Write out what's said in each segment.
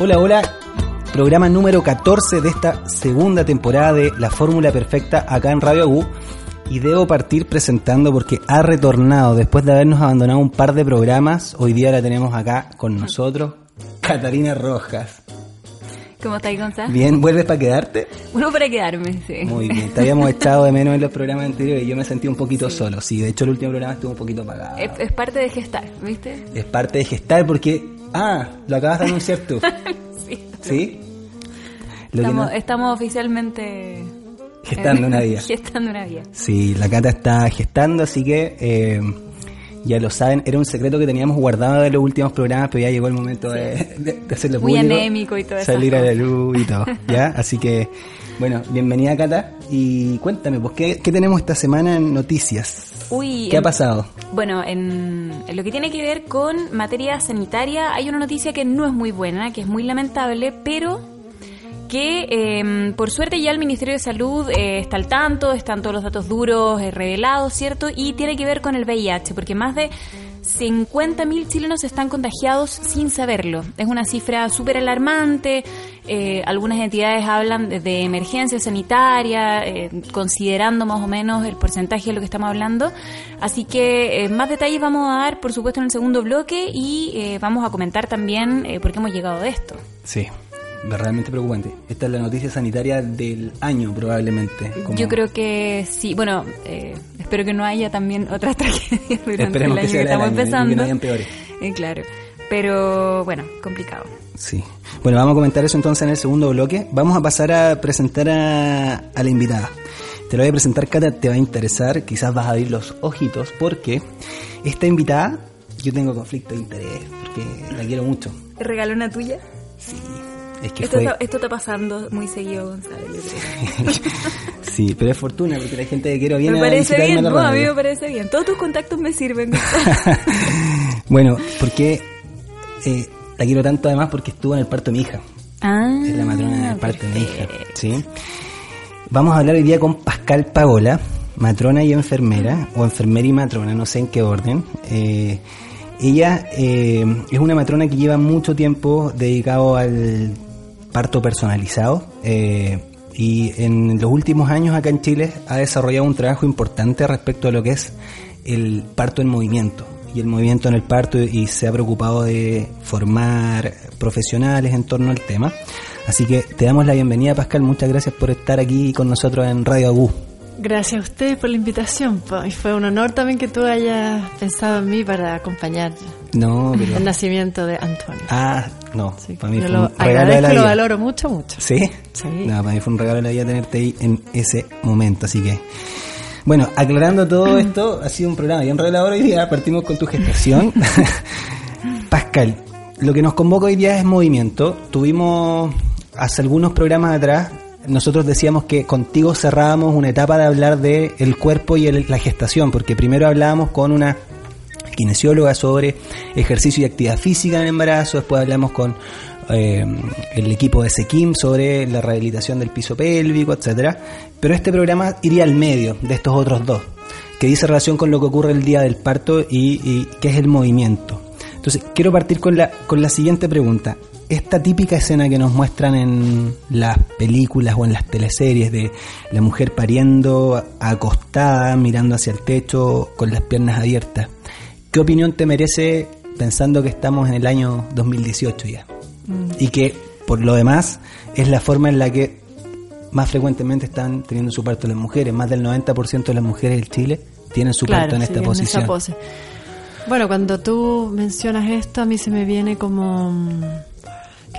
Hola, hola. Programa número 14 de esta segunda temporada de La Fórmula Perfecta acá en Radio Agu. Y debo partir presentando porque ha retornado después de habernos abandonado un par de programas. Hoy día la tenemos acá con nosotros, Catarina Rojas. ¿Cómo estáis, Gonzalo? Bien, ¿vuelves para quedarte? Bueno, para quedarme, sí. Muy bien, te habíamos echado de menos en los programas anteriores y yo me sentí un poquito solo. Sí, de hecho el último programa estuvo un poquito apagado. Es, es parte de gestar, ¿viste? Es parte de gestar porque... Ah, lo acabas de anunciar tú. sí. ¿Sí? Lo que Estamos, no- estamos oficialmente... Gestando una vida. Gestando una vida. Sí, la Cata está gestando, así que eh, ya lo saben. Era un secreto que teníamos guardado de los últimos programas, pero ya llegó el momento de, de- de hacerlo Muy público. anémico y todas esas Salir a la luz y todo, ¿ya? Así que, bueno, bienvenida Cata. Y cuéntame, pues, ¿qué, qué tenemos esta semana en noticias? Uy, ¿Qué ha pasado? Bueno, en, en lo que tiene que ver con materia sanitaria, hay una noticia que no es muy buena, que es muy lamentable, pero que eh, por suerte ya el Ministerio de Salud eh, está al tanto, están todos los datos duros eh, revelados, ¿cierto? Y tiene que ver con el VIH, porque más de 50.000 chilenos están contagiados sin saberlo. Es una cifra súper alarmante. eh, algunas entidades hablan de, emergencia sanitaria, eh, considerando más o menos el porcentaje de lo que estamos hablando. Así que eh, más detalles vamos a dar, por supuesto, en el segundo bloque y vamos a comentar también por qué hemos llegado a esto. Sí, realmente preocupante. Esta es la noticia sanitaria del año, probablemente. como- Yo creo que sí. Bueno, eh, espero que no haya también otras tragedias durante Esperemos el que año sea que la del estamos año, y que empezando. no hayan peores. Eh, claro. Pero bueno, complicado. Sí. Bueno, vamos a comentar eso entonces en el segundo bloque. Vamos a pasar a presentar a, a la invitada. Te lo voy a presentar, Cata, te va a interesar, quizás vas a abrir los ojitos, porque esta invitada, yo tengo conflicto de interés, porque la quiero mucho. ¿Regalona tuya? Sí. Es que Esto, fue... está, esto está pasando muy seguido, Gonzalo, sí, pero es fortuna, porque la gente que quiero viene me a parece bien, a la no, a mí me parece bien. Todos tus contactos me sirven. Bueno, porque eh, la quiero tanto además porque estuvo en el parto de mi hija. ah, Es la matrona del parto de mi hija. ¿sí? Vamos a hablar hoy día con Pascal Pagola, matrona y enfermera, o enfermera y matrona, no sé en qué orden. Eh, ella eh, es una matrona que lleva mucho tiempo dedicado al parto personalizado eh, y en los últimos años acá en Chile ha desarrollado un trabajo importante respecto a lo que es el parto en movimiento y el movimiento en el parto y se ha preocupado de formar profesionales en torno al tema. Así que te damos la bienvenida Pascal, muchas gracias por estar aquí con nosotros en Radio Agú. Gracias a ustedes por la invitación. Y fue un honor también que tú hayas pensado en mí para acompañar No, pero... el nacimiento de Antonio. Ah, no, Sí, para mí fue lo un regalo de la y lo vida. valoro mucho, mucho. ¿Sí? Sí. No, para mí fue un regalo de la vida tenerte ahí en ese momento, así que... Bueno, aclarando todo esto, ha sido un programa bien revelador hoy día, partimos con tu gestación. Pascal, lo que nos convoca hoy día es movimiento. Tuvimos hace algunos programas atrás, nosotros decíamos que contigo cerrábamos una etapa de hablar de el cuerpo y el- la gestación, porque primero hablábamos con una kinesióloga sobre ejercicio y actividad física en el embarazo, después hablamos con eh, el equipo de Sequim sobre la rehabilitación del piso pélvico, etcétera. Pero este programa iría al medio de estos otros dos, que dice relación con lo que ocurre el día del parto y, y que es el movimiento. Entonces, quiero partir con la, con la siguiente pregunta. Esta típica escena que nos muestran en las películas o en las teleseries de la mujer pariendo acostada, mirando hacia el techo, con las piernas abiertas. ¿Qué opinión te merece pensando que estamos en el año 2018 ya? Y que, por lo demás, es la forma en la que más frecuentemente están teniendo su parto las mujeres. Más del 90% de las mujeres en Chile tienen su parto en sí, esta esa posición. pose. Bueno, cuando tú mencionas esto, a mí se me viene como mm,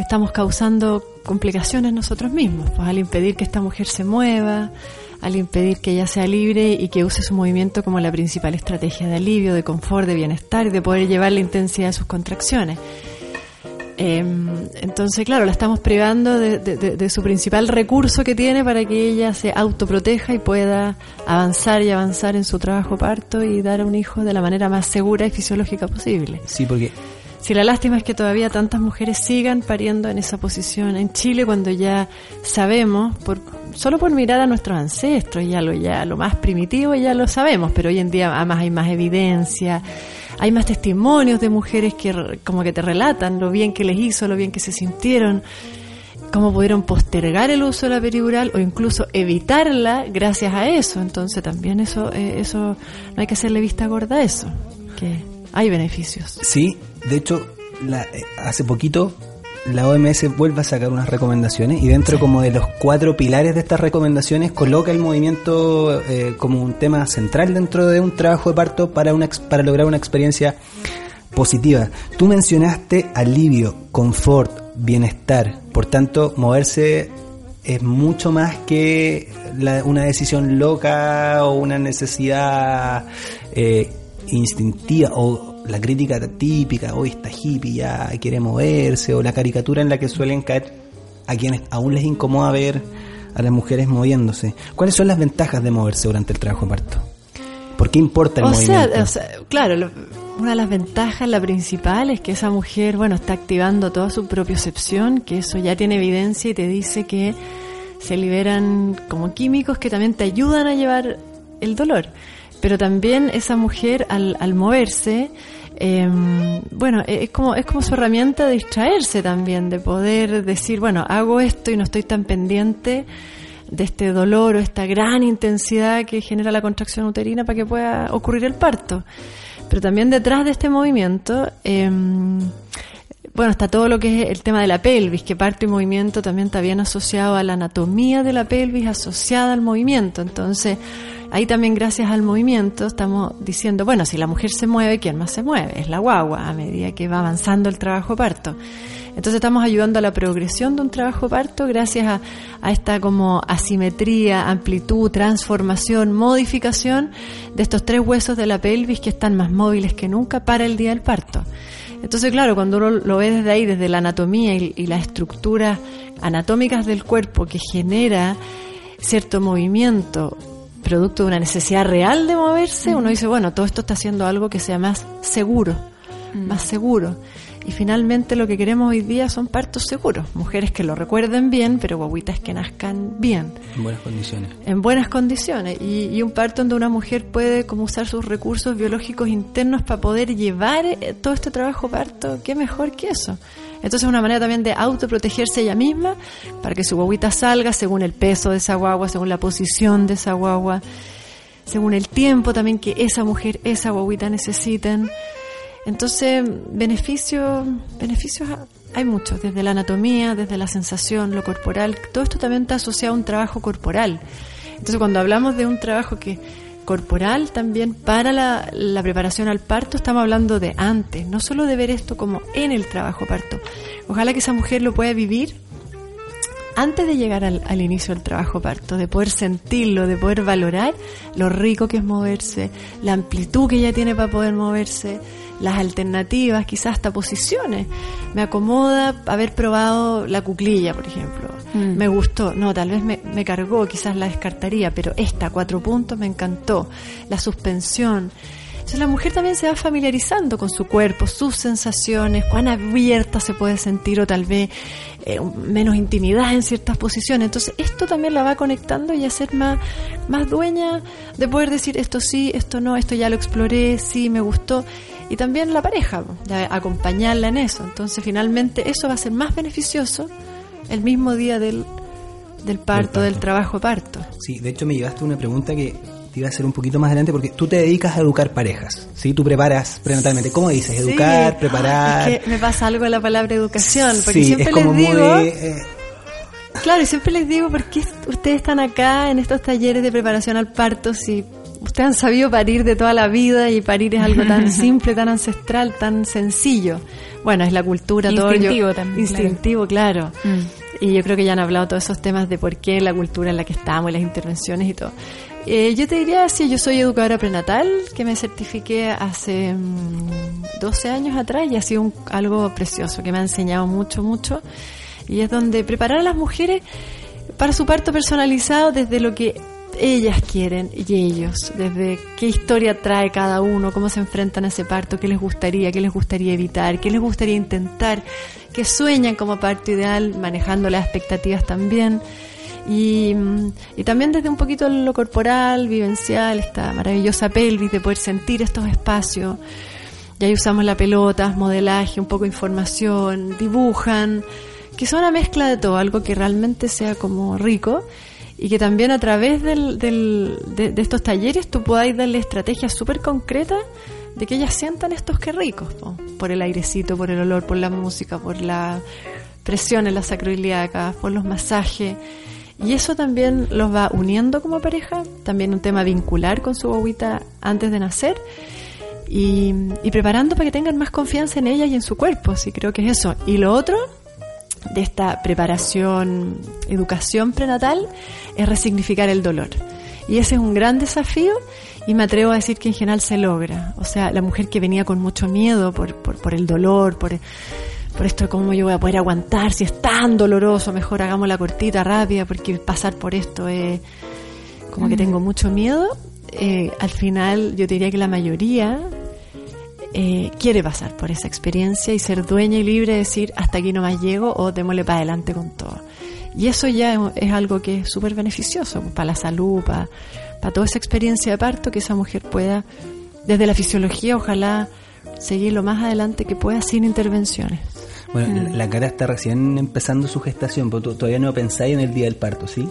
estamos causando complicaciones nosotros mismos, pues al impedir que esta mujer se mueva, al impedir que ella sea libre y que use su movimiento como la principal estrategia de alivio, de confort, de bienestar y de poder llevar la intensidad de sus contracciones. Eh, entonces, claro, la estamos privando de, de- de- de su principal recurso que tiene para que ella se autoproteja y pueda avanzar y avanzar en su trabajo parto y dar a un hijo de la manera más segura y fisiológica posible. Sí, porque Si la lástima es que todavía tantas mujeres sigan pariendo en esa posición en Chile cuando ya sabemos, por, solo por mirar a nuestros ancestros, ya lo, ya lo más primitivo ya lo sabemos, pero hoy en día además hay más evidencia, hay más testimonios de mujeres que como que te relatan lo bien que les hizo, lo bien que se sintieron, cómo pudieron postergar el uso de la peridural o incluso evitarla gracias a eso. Entonces también eso, eh, eso no hay que hacerle vista gorda a eso, que hay beneficios. Sí, de hecho, la, eh, hace poquito la OMS vuelve a sacar unas recomendaciones y dentro como de los cuatro pilares de estas recomendaciones coloca el movimiento eh, como un tema central dentro de un trabajo de parto para, una, para lograr una experiencia positiva. Tú mencionaste alivio, confort, bienestar, por tanto moverse es mucho más que una decisión loca o una necesidad eh, instintiva o la crítica típica, hoy está hippie, ya quiere moverse, o la caricatura en la que suelen caer a quienes aún les incomoda ver a las mujeres moviéndose. ¿Cuáles son las ventajas de moverse durante el trabajo de parto? ¿Por qué importa el movimiento? o sea, claro, una de las ventajas, la principal, es que esa mujer, bueno, está activando toda su propiocepción, que eso ya tiene evidencia y te dice que se liberan como químicos que también te ayudan a llevar el dolor. Pero también esa mujer al, al moverse, eh, bueno, es como, es como su herramienta de distraerse también, de poder decir, bueno, hago esto y no estoy tan pendiente de este dolor o esta gran intensidad que genera la contracción uterina para que pueda ocurrir el parto. Pero también detrás de este movimiento, eh, bueno, está todo lo que es el tema de la pelvis, que parto y movimiento también está bien asociado a la anatomía de la pelvis, asociada al movimiento. Entonces, ahí también gracias al movimiento estamos diciendo, bueno, si la mujer se mueve, ¿quién más se mueve? Es la guagua, a medida que va avanzando el trabajo parto. Entonces estamos ayudando a la progresión de un trabajo parto gracias a, a, esta como asimetría, amplitud, transformación, modificación de estos tres huesos de la pelvis que están más móviles que nunca para el día del parto. Entonces, claro, cuando uno lo ve desde ahí, desde la anatomía y, y las estructuras anatómicas del cuerpo que genera cierto movimiento producto de una necesidad real de moverse, uno dice, bueno, todo esto está haciendo algo que sea más seguro, más seguro. Y finalmente lo que queremos hoy día son partos seguros, mujeres que lo recuerden bien, pero guaguitas que nazcan bien. En buenas condiciones. En buenas condiciones. Y, y un parto donde una mujer puede como usar sus recursos biológicos internos para poder llevar eh, todo este trabajo parto, qué mejor que eso. Entonces es una manera también de autoprotegerse ella misma para que su guaguita salga según el peso de esa guagua, según la posición de esa guagua, según el tiempo también que esa mujer, esa guaguita necesiten. Entonces, beneficios, beneficios hay muchos, desde la anatomía, desde la sensación, lo corporal, todo esto también está asociado a un trabajo corporal. Entonces, cuando hablamos de un trabajo que corporal también para la, la, preparación al parto, estamos hablando de antes, no solo de ver esto como en el trabajo parto. Ojalá que esa mujer lo pueda vivir antes de llegar al, al, inicio del trabajo parto, de poder sentirlo, de poder valorar lo rico que es moverse, la amplitud que ella tiene para poder moverse, las alternativas, quizás hasta posiciones. Me acomoda haber probado la cuclilla, por ejemplo. Mm. Me gustó, no, tal vez me, me, cargó, quizás la descartaría, pero esta, cuatro puntos, me encantó. La suspensión. Entonces la mujer también se va familiarizando con su cuerpo, sus sensaciones, cuán abierta se puede sentir o tal vez eh, menos intimidad en ciertas posiciones. Entonces esto también la va conectando y a ser más, más dueña de poder decir esto sí, esto no, esto ya lo exploré, sí, me gustó y también la pareja, de acompañarla en eso. Entonces, finalmente, eso va a ser más beneficioso el mismo día del, del, parto, del, trabajo de parto. Sí, de hecho, me llevaste una pregunta que iba a hacer un poquito más adelante porque tú te dedicas a educar parejas, ¿sí? Tú preparas prenatalmente. ¿Cómo dices? Educar, sí. preparar. Es que me pasa algo la palabra educación, porque sí, siempre les digo. Muy, eh... Claro, y siempre les digo, ¿por qué ustedes están acá en estos talleres de preparación al parto si ustedes han sabido parir de toda la vida y parir es algo tan simple, tan ancestral, tan sencillo. Bueno, es la cultura, instintivo todo. también. Instintivo, claro. claro. Mm. Y yo creo que ya han hablado todos esos temas de por qué la cultura en la que estamos, y las intervenciones y todo. Eh, yo te diría, sí, yo soy educadora prenatal, que me certifiqué hace mmm, 12 años atrás y ha sido un, algo precioso, que me ha enseñado mucho, mucho. Y es donde preparar a las mujeres para su parto personalizado desde lo que ellas quieren y ellos, desde qué historia trae cada uno, cómo se enfrentan a ese parto, qué les gustaría, qué les gustaría evitar, qué les gustaría intentar, qué sueñan como parto ideal, manejando las expectativas también. Y, y, también desde un poquito lo corporal, vivencial, esta maravillosa pelvis de poder sentir estos espacios. Y ahí usamos la pelota, modelaje, un poco de información, dibujan, que son una mezcla de todo, algo que realmente sea como rico y que también a través del, del, de, estos talleres tú podáis darle estrategias súper concretas de que ellas sientan estos que ricos, por el airecito, por el olor, por la música, por la presión en las sacroiliacas, por los masajes. Y eso también los va uniendo como pareja, también un tema vincular con su agüita antes de nacer y, preparando para que tengan más confianza en ella y en su cuerpo, sí creo que es eso. Y lo otro de esta preparación, educación prenatal, es resignificar el dolor. Y ese es un gran desafío y me atrevo a decir que en general se logra. O sea, la mujer que venía con mucho miedo por, por, por el dolor, por, por esto cómo yo voy a poder aguantar, si es tan doloroso, mejor hagamos la cortita rápida porque pasar por esto es como que tengo mucho miedo. Eh, al final yo diría que la mayoría eh, quiere pasar por esa experiencia y ser dueña y libre de decir hasta aquí no más llego o démosle para adelante con todo. Y eso ya es, algo que es súper beneficioso pues, para la salud, para, para toda esa experiencia de parto, que esa mujer pueda, desde la fisiología, ojalá seguir lo más adelante que pueda sin intervenciones. Bueno, mm. la cara está recién empezando su gestación, pero todavía no pensáis en el día del parto, ¿sí?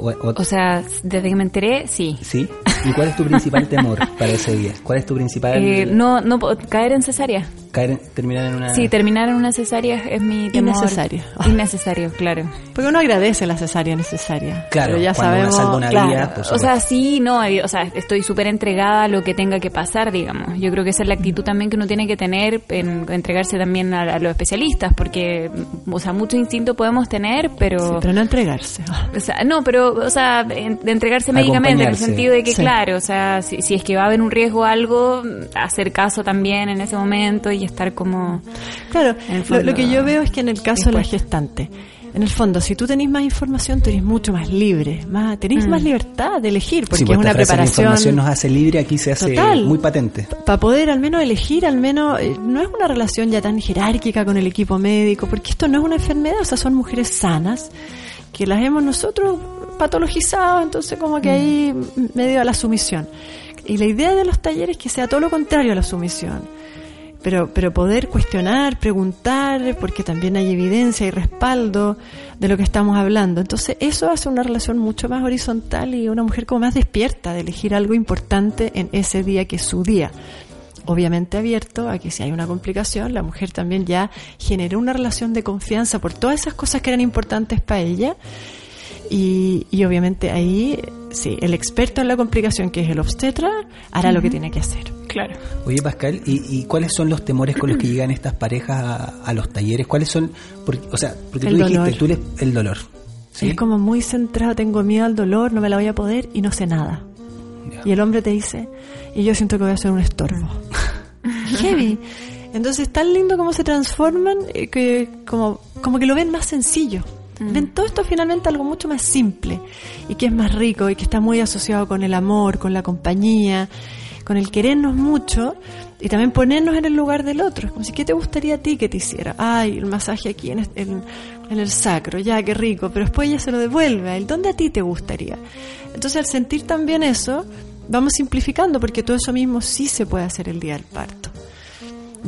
O, sea, desde que me enteré, sí. ¿Sí? ¿Y cuál es tu principal temor para ese día? ¿Cuál es tu principal...? Eh, no, no, caer en cesárea. Caer, terminar en una... Sí, terminar en una cesárea es mi temor. Innecesario. Innecesario, claro. Porque uno agradece la cesárea necesaria. Claro, pero ya sabemos... una vida, o sea, sí, no, o sea, estoy súper entregada a lo que tenga que pasar, digamos. Yo creo que esa es la actitud también que uno tiene que tener, en entregarse también a, los especialistas, porque, o sea, mucho instinto podemos tener, pero... pero no entregarse. O sea, no, pero o sea, de entregarse médicamente, en el sentido de que, claro, o sea, si, es que va a haber un riesgo o algo, hacer caso también en ese momento y estar como... Claro, lo, que yo veo es que en el caso de la gestante, en el fondo, si tú tenés más información, tú eres mucho más libre, más, tenés más mm. libertad de elegir, porque pues es una preparación. La información nos hace libre, aquí se hace muy patente. Para poder al menos elegir, al menos, eh, no es una relación ya tan jerárquica con el equipo médico, porque esto no es una enfermedad, o sea, son mujeres sanas que las hemos nosotros patologizado, entonces como que ahí medio a la sumisión. Y la idea de los talleres es que sea todo lo contrario a la sumisión. Pero, pero poder cuestionar, preguntar, porque también hay evidencia y respaldo de lo que estamos hablando. Entonces eso hace una relación mucho más horizontal y una mujer como más despierta de elegir algo importante en ese día que es su día obviamente abierto a que si hay una complicación, la mujer también ya generó una relación de confianza por todas esas cosas que eran importantes para ella y, obviamente ahí, sí, el experto en la complicación, que es el obstetra, hará lo que tiene que hacer. Claro. Oye, Pascal, ¿y, cuáles son los temores con los que llegan estas parejas a, los talleres? ¿Cuáles son? o sea, porque tú dijiste, tú eres el dolor. Es como muy centrado, tengo miedo al dolor, no me la voy a poder y no sé nada. Y el hombre te dice, y yo siento que voy a ser un estorbo. Heavy. Entonces, tan lindo como se transforman, eh, que como, como que lo ven más sencillo. Mm. Ven todo esto finalmente algo mucho más simple y que es más rico y que está muy asociado con el amor, con la compañía, con el querernos mucho y también ponernos en el lugar del otro. Como si, ¿qué te gustaría a ti que te hiciera? Ay, el masaje aquí en, en, el sacro, ya, qué rico, pero después ella se lo devuelve él. ¿Dónde a ti te gustaría? Entonces, al sentir también eso, vamos simplificando porque todo eso mismo sí se puede hacer el día del parto.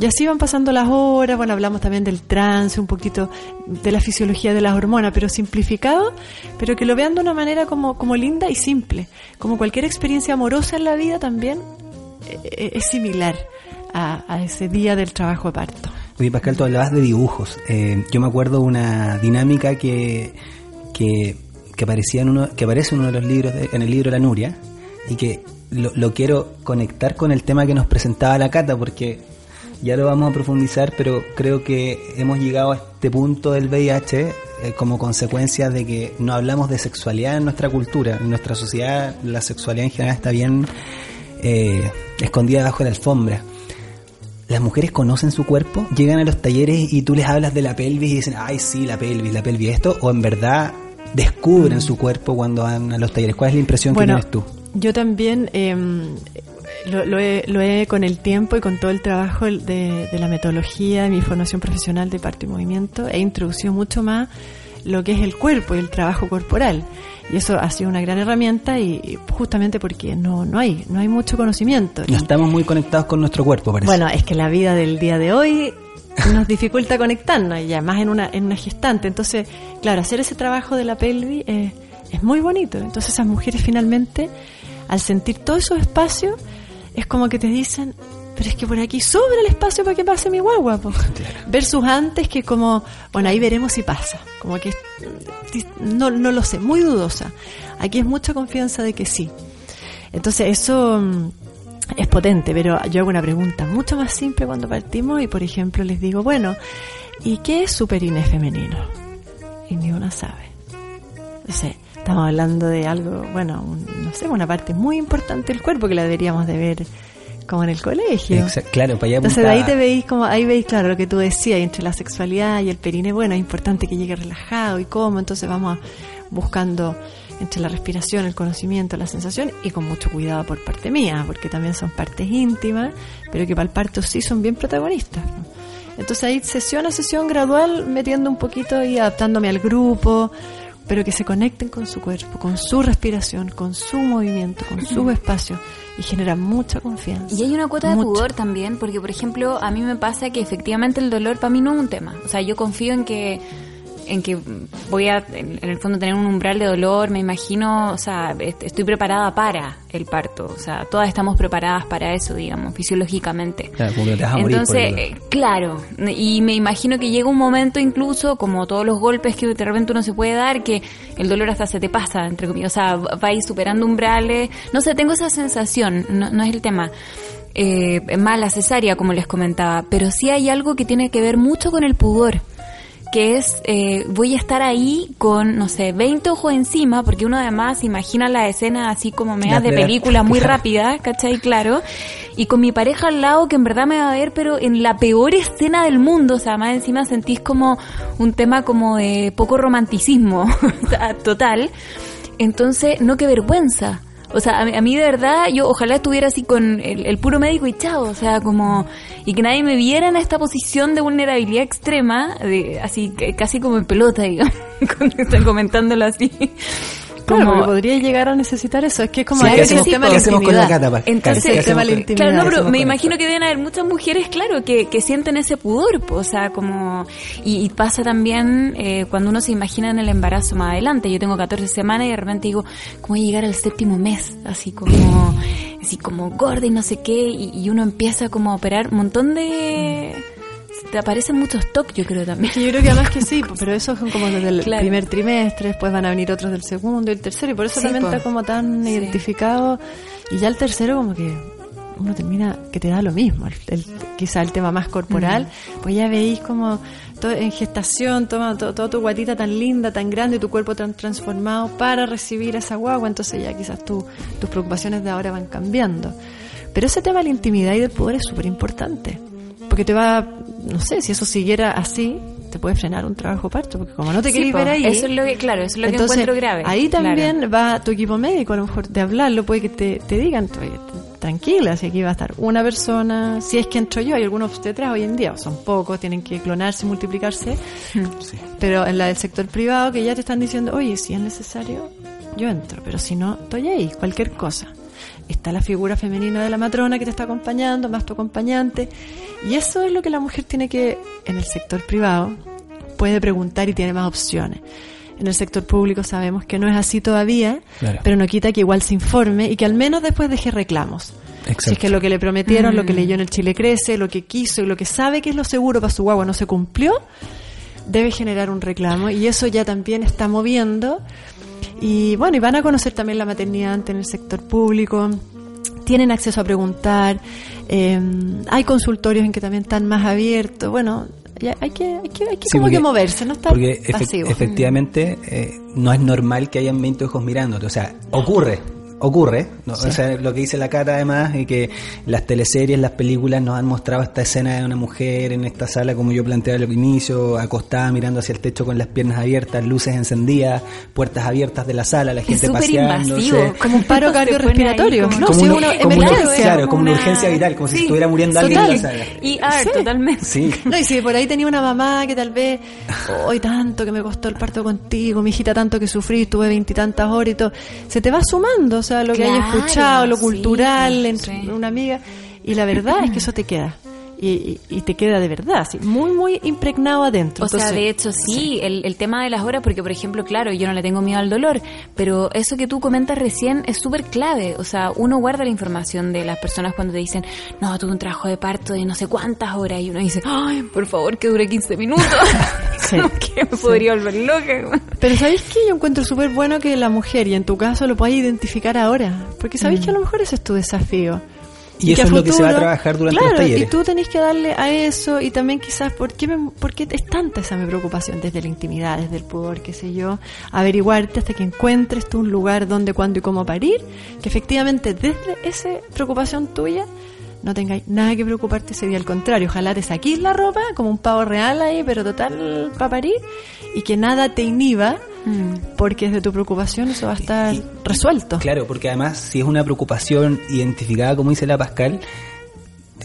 Y así van pasando las horas, bueno, hablamos también del trance, un poquito de la fisiología de las hormonas, pero simplificado, pero que lo vean de una manera como, como linda y simple. Como cualquier experiencia amorosa en la vida también eh, eh, es similar a, ese día del trabajo de parto. Oye, Pascal, tú hablabas de dibujos. Eh, yo me acuerdo una dinámica que, que, aparecía en uno, que aparece en uno de los libros, en el libro La Nuria, y que lo, lo quiero conectar con el tema que nos presentaba la Cata, porque ya lo vamos a profundizar, pero creo que hemos llegado a este punto del VIH eh, como consecuencia de que no hablamos de sexualidad en nuestra cultura. En nuestra sociedad la sexualidad en general está bien eh, escondida bajo la alfombra. Las mujeres conocen su cuerpo, llegan a los talleres y tú les hablas de la pelvis y dicen, ay, sí, la pelvis, la pelvis, esto, o en verdad descubren mm. su cuerpo cuando van a los talleres. ¿Cuál es la impresión que tienes tú? Yo también eh, lo, he, con el tiempo y con todo el trabajo de, la metodología, de mi formación profesional de parte y movimiento, he introducido mucho más lo que es el cuerpo y el trabajo corporal. Y eso ha sido una gran herramienta y justamente porque no, no hay, no hay mucho conocimiento. No estamos muy conectados con nuestro cuerpo, parece. Bueno, es que la vida del día de hoy nos dificulta conectarnos, y además en una, en una gestante. Entonces, claro, hacer ese trabajo de la pelvis es muy bonito. Entonces esas mujeres finalmente, al sentir todos esos espacios, es como que te dicen, pero es que por aquí sobra el espacio para que pase mi guagua. Versus antes que como, bueno, ahí veremos si pasa. Como que no, no lo sé, muy dudosa. Aquí es mucha confianza de que sí. Entonces eso mm, es potente, pero yo hago una pregunta mucho más simple cuando partimos y por ejemplo les digo, bueno, ¿y qué es superine femenino? Y ni una sabe. No sé, estamos hablando de algo, bueno, no sé, una parte muy importante del cuerpo que la deberíamos de ver como en el colegio. claro, para allá Entonces de ahí te veis como, ahí veis claro lo que tú decías, entre la sexualidad y el perine, bueno, es importante que llegue relajado y cómo, entonces vamos buscando entre la respiración, el conocimiento, la sensación y con mucho cuidado por parte mía, porque también son partes íntimas, pero que para el parto sí son bien protagonistas. Entonces ahí sesión a sesión gradual, metiendo un poquito y adaptándome al grupo, pero que se conecten con su cuerpo, con su respiración, con su movimiento, con su espacio y genera mucha confianza. Y hay una cuota de pudor también, porque por ejemplo, a mí me pasa que efectivamente el dolor para mí no es un tema. O sea, yo confío en que en que voy a, en, el fondo, tener un umbral de dolor, me imagino, o sea, estoy preparada para el parto, o sea, todas estamos preparadas para eso, digamos, fisiológicamente. Claro, te vas a Entonces, eh, claro, y me imagino que llega un momento incluso, como todos los golpes que de repente uno se puede dar, que el dolor hasta se te pasa, entre comillas, o sea, va a ir superando umbrales, no sé, tengo esa sensación, no, no es el tema. Eh, más la cesárea, como les comentaba, pero sí hay algo que tiene que ver mucho con el pudor que es, eh, voy a estar ahí con, no sé, 20 ojos encima, porque uno además imagina la escena así como me de película muy rápida, ¿cachai? Claro. Y con mi pareja al lado, que en verdad me va a ver, pero en la peor escena del mundo, o sea, más encima sentís como un tema como de poco romanticismo, total. Entonces, no, qué vergüenza. O sea, a mí, de verdad, yo ojalá estuviera así con el, puro médico y chao, o sea, como, y que nadie me viera en esta posición de vulnerabilidad extrema, de, así, casi como en pelota, digamos, están comentándolo así. Como podría llegar a necesitar eso. Es que es como el tema de la intimidad. Entonces, el tema de la intimidad. Claro, no, pero me imagino que deben haber muchas mujeres, claro, que, que sienten ese pudor, o sea, como... Y, pasa también eh, cuando uno se imagina en el embarazo más adelante. Yo tengo 14 semanas y de repente digo, ¿cómo voy a llegar al séptimo mes? Así como... Así como gorda y no sé qué. Y, y uno empieza como a operar un montón de te aparecen muchos TOC, yo creo también. Yo creo que además que sí, pero esos son como desde el primer trimestre, después van a venir otros del segundo y el tercero, y por eso también está como tan identificado. Y ya el tercero, como que uno termina que te da lo mismo, el, quizá el tema más corporal, pues ya veis como todo, en gestación, toma toda tu guatita tan linda, tan grande, tu cuerpo tan transformado para recibir esa guagua, entonces ya quizás tú, tus preocupaciones de ahora van cambiando. Pero ese tema de la intimidad y del poder es súper importante porque te va, no sé, si eso siguiera así, te puede frenar un trabajo parto, porque como no te querés ver ahí. Eso es lo que, claro, eso es lo que encuentro grave. Ahí también va tu equipo médico, a lo mejor de hablarlo, puede que te, te digan, tranquila, si aquí va a estar una persona, si es que entro yo, hay algunos obstetras hoy en día, son pocos, tienen que clonarse, multiplicarse, pero en la del sector privado que ya te están diciendo, oye, si es necesario, yo entro, pero si no, estoy ahí, cualquier cosa está la figura femenina de la matrona que te está acompañando, más tu acompañante. Y eso es lo que la mujer tiene que, en el sector privado, puede preguntar y tiene más opciones. En el sector público sabemos que no es así todavía, pero no quita que igual se informe y que al menos después deje reclamos. Si es que lo que le prometieron, lo que mm. leyó en el Chile Crece, lo que quiso y lo que sabe que es lo seguro para su guagua no se cumplió, debe generar un reclamo y eso ya también está moviendo y bueno, y van a conocer también la maternidad en el sector público, tienen acceso a preguntar, em, hay consultorios en que también están más abiertos, bueno, hay que, hay que, hay que como que moverse, no estar porque efectivamente eh, no es normal que hayan 20 ojos mirándote, o sea, ocurre, ocurre, ¿no? o sea, lo que dice la cara además, y que las teleseries, las películas nos han mostrado esta escena de una mujer en esta sala, como yo planteaba al inicio, acostada mirando hacia el techo con las piernas abiertas, luces encendidas, puertas abiertas de la sala, la gente paseándose. Como un paro cardiorrespiratorio, ¿no? Como, una, emergencia. Claro, como una urgencia vital, como si estuviera muriendo alguien en la sala. Y ah, totalmente. Sí. No, y si por ahí tenía una mamá que tal vez, hoy tanto que me costó el parto contigo, mi hijita tanto que sufrí, tuve veintitantas horas y todo, se te va sumando, lo que hay escuchado, lo cultural, entre una amiga, y la verdad es que eso te queda y, te queda de verdad, así, muy, muy impregnado adentro. O sea, de hecho, sí, El, el, tema de las horas, porque por ejemplo, claro, yo no le tengo miedo al dolor, pero eso que tú comentas recién es súper clave. O sea, uno guarda la información de las personas cuando te dicen, no, tuve un trabajo de parto de no sé cuántas horas, y uno dice, ay, por favor, que dure 15 minutos. sí, que me podría volver loca. Pero ¿sabéis qué? Yo encuentro súper bueno que la mujer, y en tu caso lo puedas identificar ahora, porque sabéis que a lo mejor ese es tu desafío. Y, eso es lo que se va a trabajar durante los talleres. Y tú tenés que darle a eso y también quizás, ¿por qué, ¿por qué es tanta esa mi preocupación desde la intimidad, desde el pudor, qué sé yo? Averiguarte hasta que encuentres tú un lugar donde, cuándo y cómo parir, que efectivamente desde esa preocupación tuya no tengáis nada que preocuparte ese día, al contrario, ojalá te saquís la ropa como un pavo real ahí, pero total para parir, y que nada te inhiba, mm. porque desde tu preocupación eso va a estar resuelto. Claro, porque además si es una preocupación identificada, como dice la Pascal,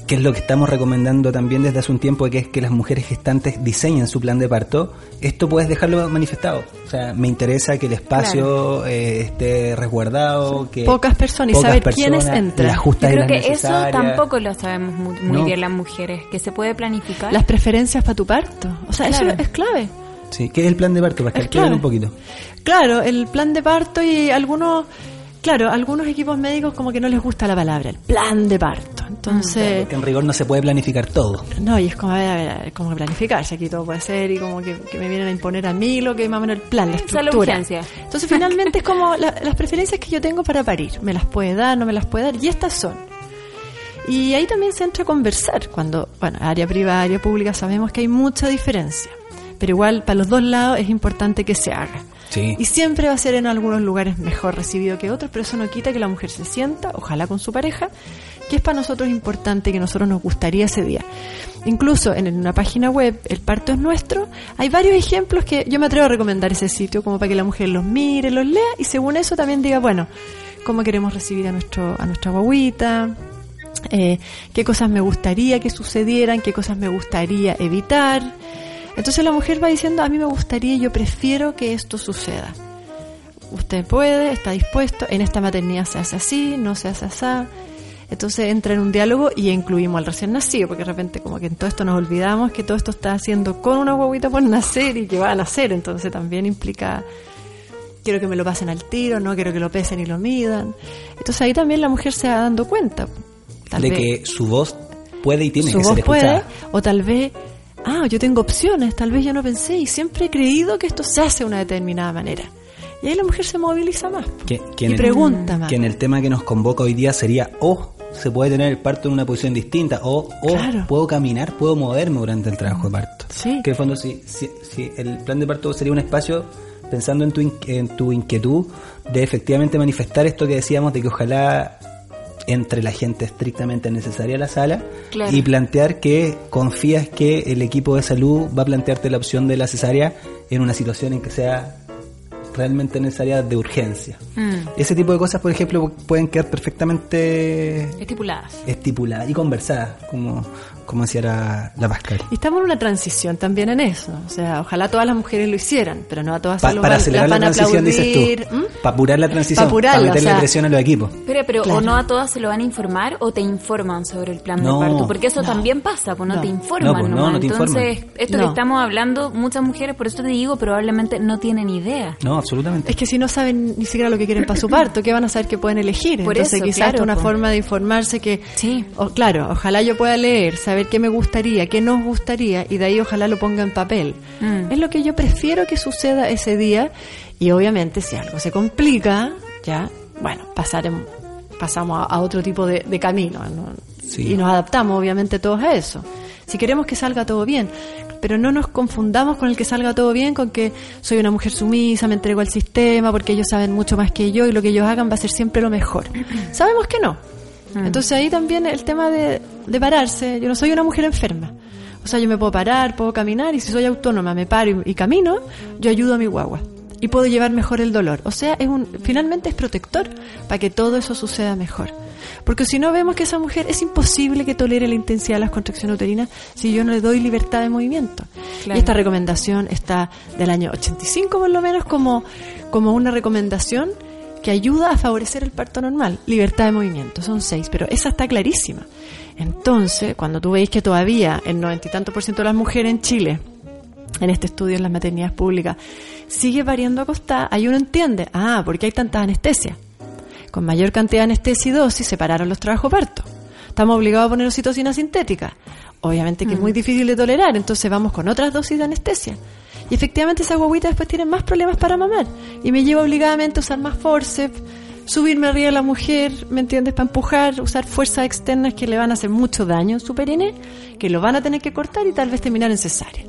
que es lo que estamos recomendando también desde hace un tiempo, que es que las mujeres gestantes diseñen su plan de parto, esto puedes dejarlo manifestado. O sea, me interesa que el espacio eh, esté resguardado, que... Pocas personas y saber quiénes entran. Yo creo que eso tampoco lo sabemos muy, bien las mujeres, que se puede planificar. Las preferencias para tu parto. O sea, eso es clave. Sí, ¿qué es el plan de parto? Para que un poquito. Claro, el plan de parto y algunos claro, algunos equipos médicos como que no les gusta la palabra, el plan de parto. Entonces, porque en rigor no se puede planificar todo. No, y es como, a ver, a ver, como planificarse, aquí todo puede ser y como que, me vienen a imponer a mí lo que más o menos el plan, la estructura. Entonces, finalmente es como las preferencias que yo tengo para parir, me las puede dar, no me las puede dar, y estas son. Y ahí también se entra a conversar, cuando, bueno, área privada, área pública, sabemos que hay mucha diferencia, pero igual para los dos lados es importante que se haga. Y siempre va a ser en algunos lugares mejor recibido que otros, pero eso no quita que la mujer se sienta, ojalá con su pareja, que es para nosotros importante, que nosotros nos gustaría ese día. Incluso en una página web, El Parto es Nuestro, hay varios ejemplos que yo me atrevo a recomendar ese sitio, como para que la mujer los mire, los lea y según eso también diga, bueno, cómo queremos recibir a, nuestro, a nuestra guaguita, eh, qué cosas me gustaría que sucedieran, qué cosas me gustaría evitar entonces la mujer va diciendo, a mí me gustaría, yo prefiero que esto suceda. Usted puede, está dispuesto, en esta maternidad se hace así, no se hace así. Entonces entra en un diálogo y incluimos al recién nacido, porque de repente como que en todo esto nos olvidamos que todo esto está haciendo con una guaguita por nacer y que va a nacer, entonces también implica quiero que me lo pasen al tiro, no quiero que lo pesen y lo midan. Entonces ahí también la mujer se va dando cuenta. de que su voz puede y tiene que ser escuchada. Puede, o tal vez ah, yo tengo opciones, tal vez yo no pensé y siempre he creído que esto se hace de una determinada manera. Y ahí la mujer se moviliza más que, y pregunta más. Que en el tema que nos convoca hoy día sería, oh, se puede tener el parto en una posición distinta, o oh, puedo caminar, puedo moverme durante el trabajo de parto. Sí. Que en fondo, si, si, si el plan de parto sería un espacio pensando en tu, en tu inquietud de efectivamente manifestar esto que decíamos de que ojalá entre la gente estrictamente necesaria a la sala y plantear que confías que el equipo de salud va a plantearte la opción de la cesárea en una situación en que sea realmente necesaria de urgencia. Mm. Ese tipo de cosas, por ejemplo, pueden quedar perfectamente estipuladas. Estipuladas y conversadas, como, como decía la, Pascal. Y estamos en una transición también en eso. O sea, ojalá todas las mujeres lo hicieran, pero no a todas se lo Para acelerar la transición, dices tú. ¿Mm? Para apurar la transición, para meterle presión a los equipos. Pero, pero o no a todas se lo van a informar o te informan sobre el plan de parto, porque eso también pasa, pues no, te informan. no, pues, te Entonces, esto que estamos hablando, muchas mujeres, por eso te digo, probablemente no tienen idea. No, absolutamente. Es que si no saben ni siquiera lo que quieren para su parto, ¿qué van a saber que pueden elegir? Por Entonces, quizás una pues. forma de informarse que, sí. claro, ojalá yo pueda leer, saber qué me gustaría, qué nos gustaría y de ahí ojalá lo ponga en papel. Mm. Es lo que yo prefiero que suceda ese día y obviamente si algo se complica, ya, bueno, pasaremos, pasamos a, otro tipo de, camino y nos adaptamos obviamente todos a eso. si queremos que salga todo bien. Pero no nos confundamos con el que salga todo bien, con que soy una mujer sumisa, me entrego al sistema, porque ellos saben mucho más que yo y lo que ellos hagan va a ser siempre lo mejor. Sabemos que no. Mm. Entonces ahí también el tema de, de pararse, yo no soy una mujer enferma. O sea, yo me puedo parar, puedo caminar y si soy autónoma, me paro y, camino, yo ayudo a mi guagua y puedo llevar mejor el dolor. O sea, es un, finalmente es protector para que todo eso suceda mejor. Porque si no vemos que esa mujer es imposible que tolere la intensidad de las contracciones uterinas si yo no le doy libertad de movimiento. Y esta recomendación está del año 85 por lo menos como, como una recomendación que ayuda a favorecer el parto normal. Libertad de movimiento, son seis, pero esa está clarísima. Entonces, cuando tú veis que todavía el noventa y tanto por ciento de las mujeres en Chile, en este estudio en las maternidades públicas, sigue pariendo acostada, ahí uno entiende, ah, ¿por qué hay tantas anestesias? Con mayor cantidad de anestesia y dosis separaron los trabajos parto. Estamos obligados a poner oxitocina sintética. Obviamente que es muy difícil de tolerar, entonces vamos con otras dosis de anestesia. Y efectivamente esas guaguitas después tienen más problemas para mamar. Y me lleva obligadamente a usar más forceps, subirme arriba de la mujer, ¿me entiendes? Para empujar, usar fuerzas externas que le van a hacer mucho daño en su perine, que lo van a tener que cortar y tal vez terminar en cesárea.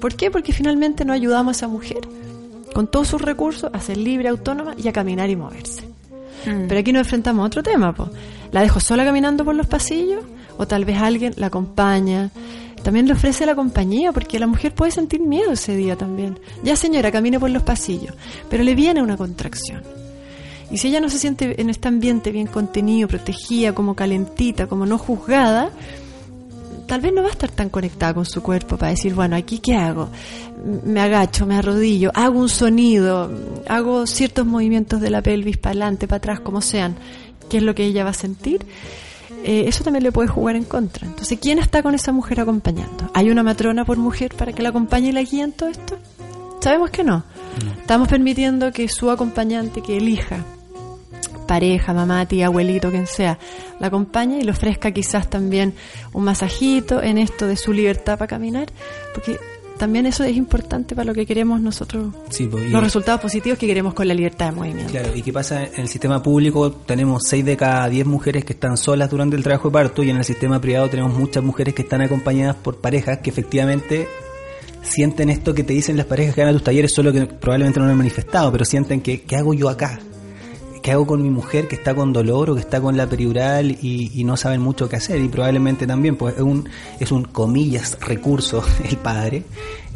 ¿Por qué? Porque finalmente no ayudamos a esa mujer con todos sus recursos a ser libre, autónoma y a caminar y moverse. Mm. Pero aquí nos enfrentamos a otro tema. ¿La dejo sola caminando por los pasillos? ¿O tal vez alguien la acompaña? También le ofrece la compañía, porque la mujer puede sentir miedo ese día también. Ya señora, camine por los pasillos, pero le viene una contracción y si ella no se siente en este ambiente bien contenido, protegida, como calentita, como no juzgada, tal vez no va a estar tan conectada con su cuerpo para decir, bueno, aquí qué hago? Me agacho, me arrodillo, hago un sonido, hago ciertos movimientos de la pelvis para adelante, para atrás, como sean, qué es lo que ella va a sentir. Eh, eso también le puede jugar en contra. Entonces, ¿quién está con esa mujer acompañando? ¿Hay una matrona por mujer para que la acompañe y la guíe en todo esto? Sabemos que no. Estamos permitiendo que su acompañante, que elija pareja, mamá, tía, abuelito, quien sea, la acompañe y le ofrezca quizás también un masajito en esto de su libertad para caminar, porque también eso es importante para lo que queremos nosotros, pues, los resultados positivos que queremos con la libertad de movimiento. Claro, y qué pasa en el sistema público, tenemos 6 de cada 10 mujeres que están solas durante el trabajo de parto y en el sistema privado tenemos muchas mujeres que están acompañadas por parejas que efectivamente sienten esto que te dicen las parejas que van a tus talleres, solo que probablemente no lo han manifestado, pero sienten que, ¿qué hago yo acá? ¿Qué hago con mi mujer que está con dolor o que está con la periural y, no saben mucho qué hacer? Y probablemente también, pues es un, es un comillas, recurso el padre,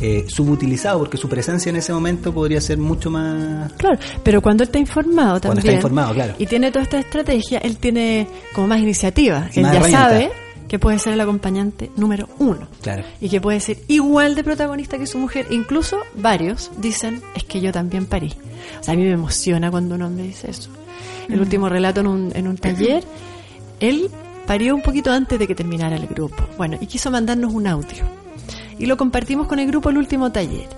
eh, subutilizado, porque su presencia en ese momento podría ser mucho más... Claro, pero cuando él está informado también... Cuando está informado, claro. Y tiene toda esta estrategia, él tiene como más iniciativa. él ya sabe que puede ser el acompañante número uno. Claro. Y que puede ser igual de protagonista que su mujer. Incluso varios dicen, es que yo también parí. O sea, a mí me emociona cuando un hombre dice eso. El mm. último relato en un, en un taller, él parió un poquito antes de que terminara el grupo. Bueno, y quiso mandarnos un audio. Y lo compartimos con el grupo el último taller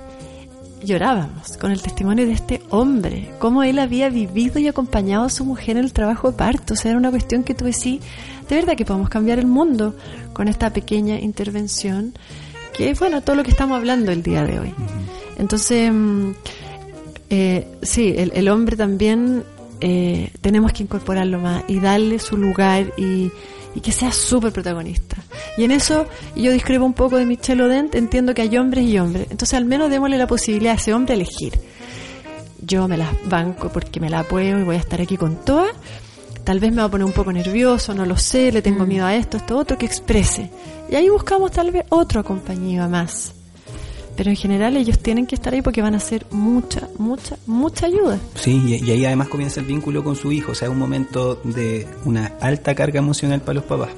llorábamos con el testimonio de este hombre, cómo él había vivido y acompañado a su mujer en el trabajo de parto. O sea, era una cuestión que tú decís, de verdad que podemos cambiar el mundo con esta pequeña intervención, que es, bueno, todo lo que estamos hablando el día de hoy. Entonces, mm, eh, sí, el, hombre también eh, tenemos que incorporarlo más y darle su lugar y y que sea súper protagonista. Y en eso yo discrepo un poco de Michelle Odent, entiendo que hay hombres y hombres. Entonces al menos démosle la posibilidad a ese hombre a elegir. Yo me las banco porque me la puedo y voy a estar aquí con todas. Tal vez me va a poner un poco nervioso, no lo sé, le tengo mm. miedo a esto, esto, otro, que exprese. Y ahí buscamos tal vez otro compañía más pero en general ellos tienen que estar ahí porque van a hacer mucha, mucha, mucha ayuda. Sí, y, ahí además comienza el vínculo con su hijo, o sea, un momento de una alta carga emocional para los papás.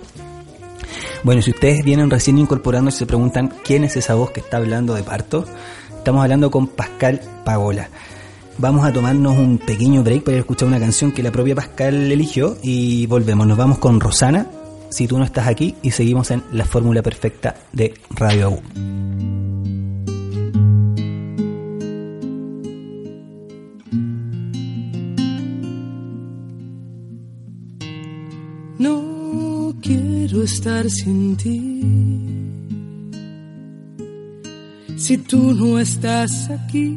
Bueno, si ustedes vienen recién incorporando y se preguntan quién es esa voz que está hablando de parto, estamos hablando con Pascal Pagola. Vamos a tomarnos un pequeño break para escuchar una canción que la propia Pascal eligió y volvemos. Nos vamos con Rosana, si tú no estás aquí, y seguimos en la fórmula perfecta de Radio AU. estar sin ti. Si tú no estás aquí,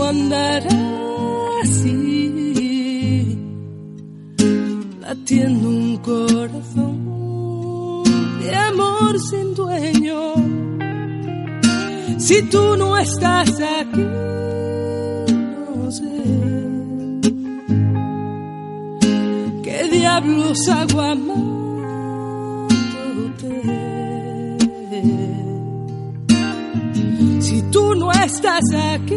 quiero andar así, latiendo un corazón de amor sin dueño. Si tú no estás aquí, no sé qué diablos hago amándote. Si tú no estás aquí,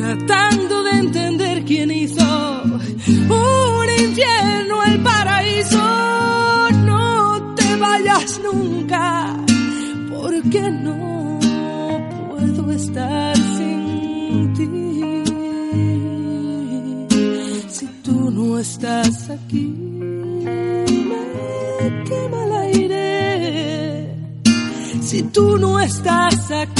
tratando de entender quién hizo un infierno el paraíso. No te vayas nunca, porque no puedo estar sin ti. Si tú no estás aquí, me quema el aire. Si tú no estás aquí,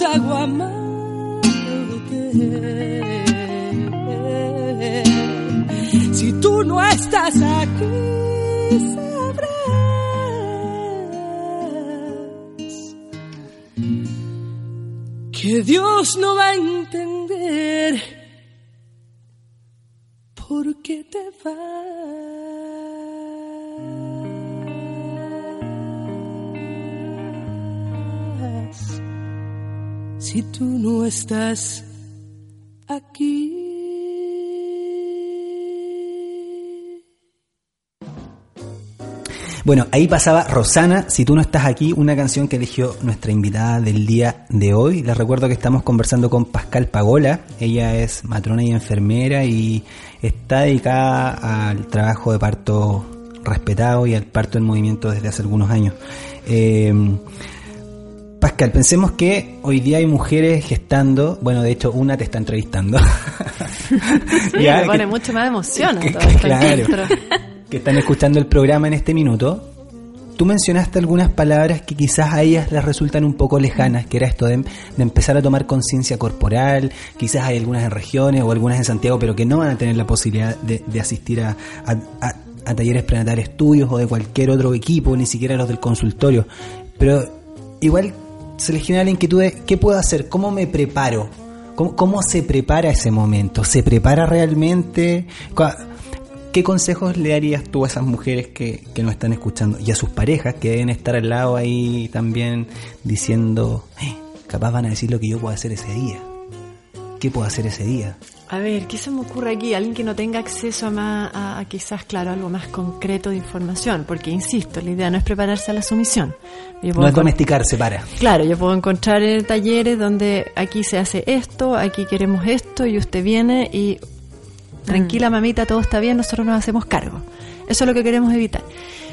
hago amándote. Si tú no estás aquí, sabrás que Dios no va a entender por qué te vas. Si tú no estás aquí. Bueno, ahí pasaba Rosana, si tú no estás aquí, una canción que eligió nuestra invitada del día de hoy. Les recuerdo que estamos conversando con Pascal Pagola, ella es matrona y enfermera y está dedicada al trabajo de parto respetado y al parto en movimiento desde hace algunos años. Eh, Pascal, pensemos que hoy día hay mujeres gestando, bueno, de hecho una te está entrevistando. Sí, Ya, me pone que- mucho más emoción que- todo que- claro. que están escuchando el programa en este minuto, tú mencionaste algunas palabras que quizás a ellas les resultan un poco lejanas, que era esto de, de empezar a tomar conciencia corporal, quizás hay algunas en regiones o algunas en Santiago, pero que no van a tener la posibilidad de, de asistir a, a- a- a talleres prenatales estudios o de cualquier otro equipo, ni siquiera los del consultorio. Pero igual se les genera la inquietud de qué puedo hacer, cómo me preparo, cómo, se prepara ese momento, se prepara realmente. ¿Qué consejos le darías tú a esas mujeres que, que nos están escuchando y a sus parejas que deben estar al lado ahí también diciendo, "Eh, capaz van a decir lo que yo puedo hacer ese día? ¿qué puedo hacer ese día? A ver, ¿qué se me ocurre aquí? Alguien que no tenga acceso a, más, a, quizás, claro, algo más concreto de información, porque insisto, la idea no es prepararse a la sumisión. no es domesticarse para. Claro, yo puedo encontrar en talleres donde aquí se hace esto, aquí queremos esto, y usted viene y tranquila mm. mamita, todo está bien, nosotros nos hacemos cargo. Eso es lo que queremos evitar.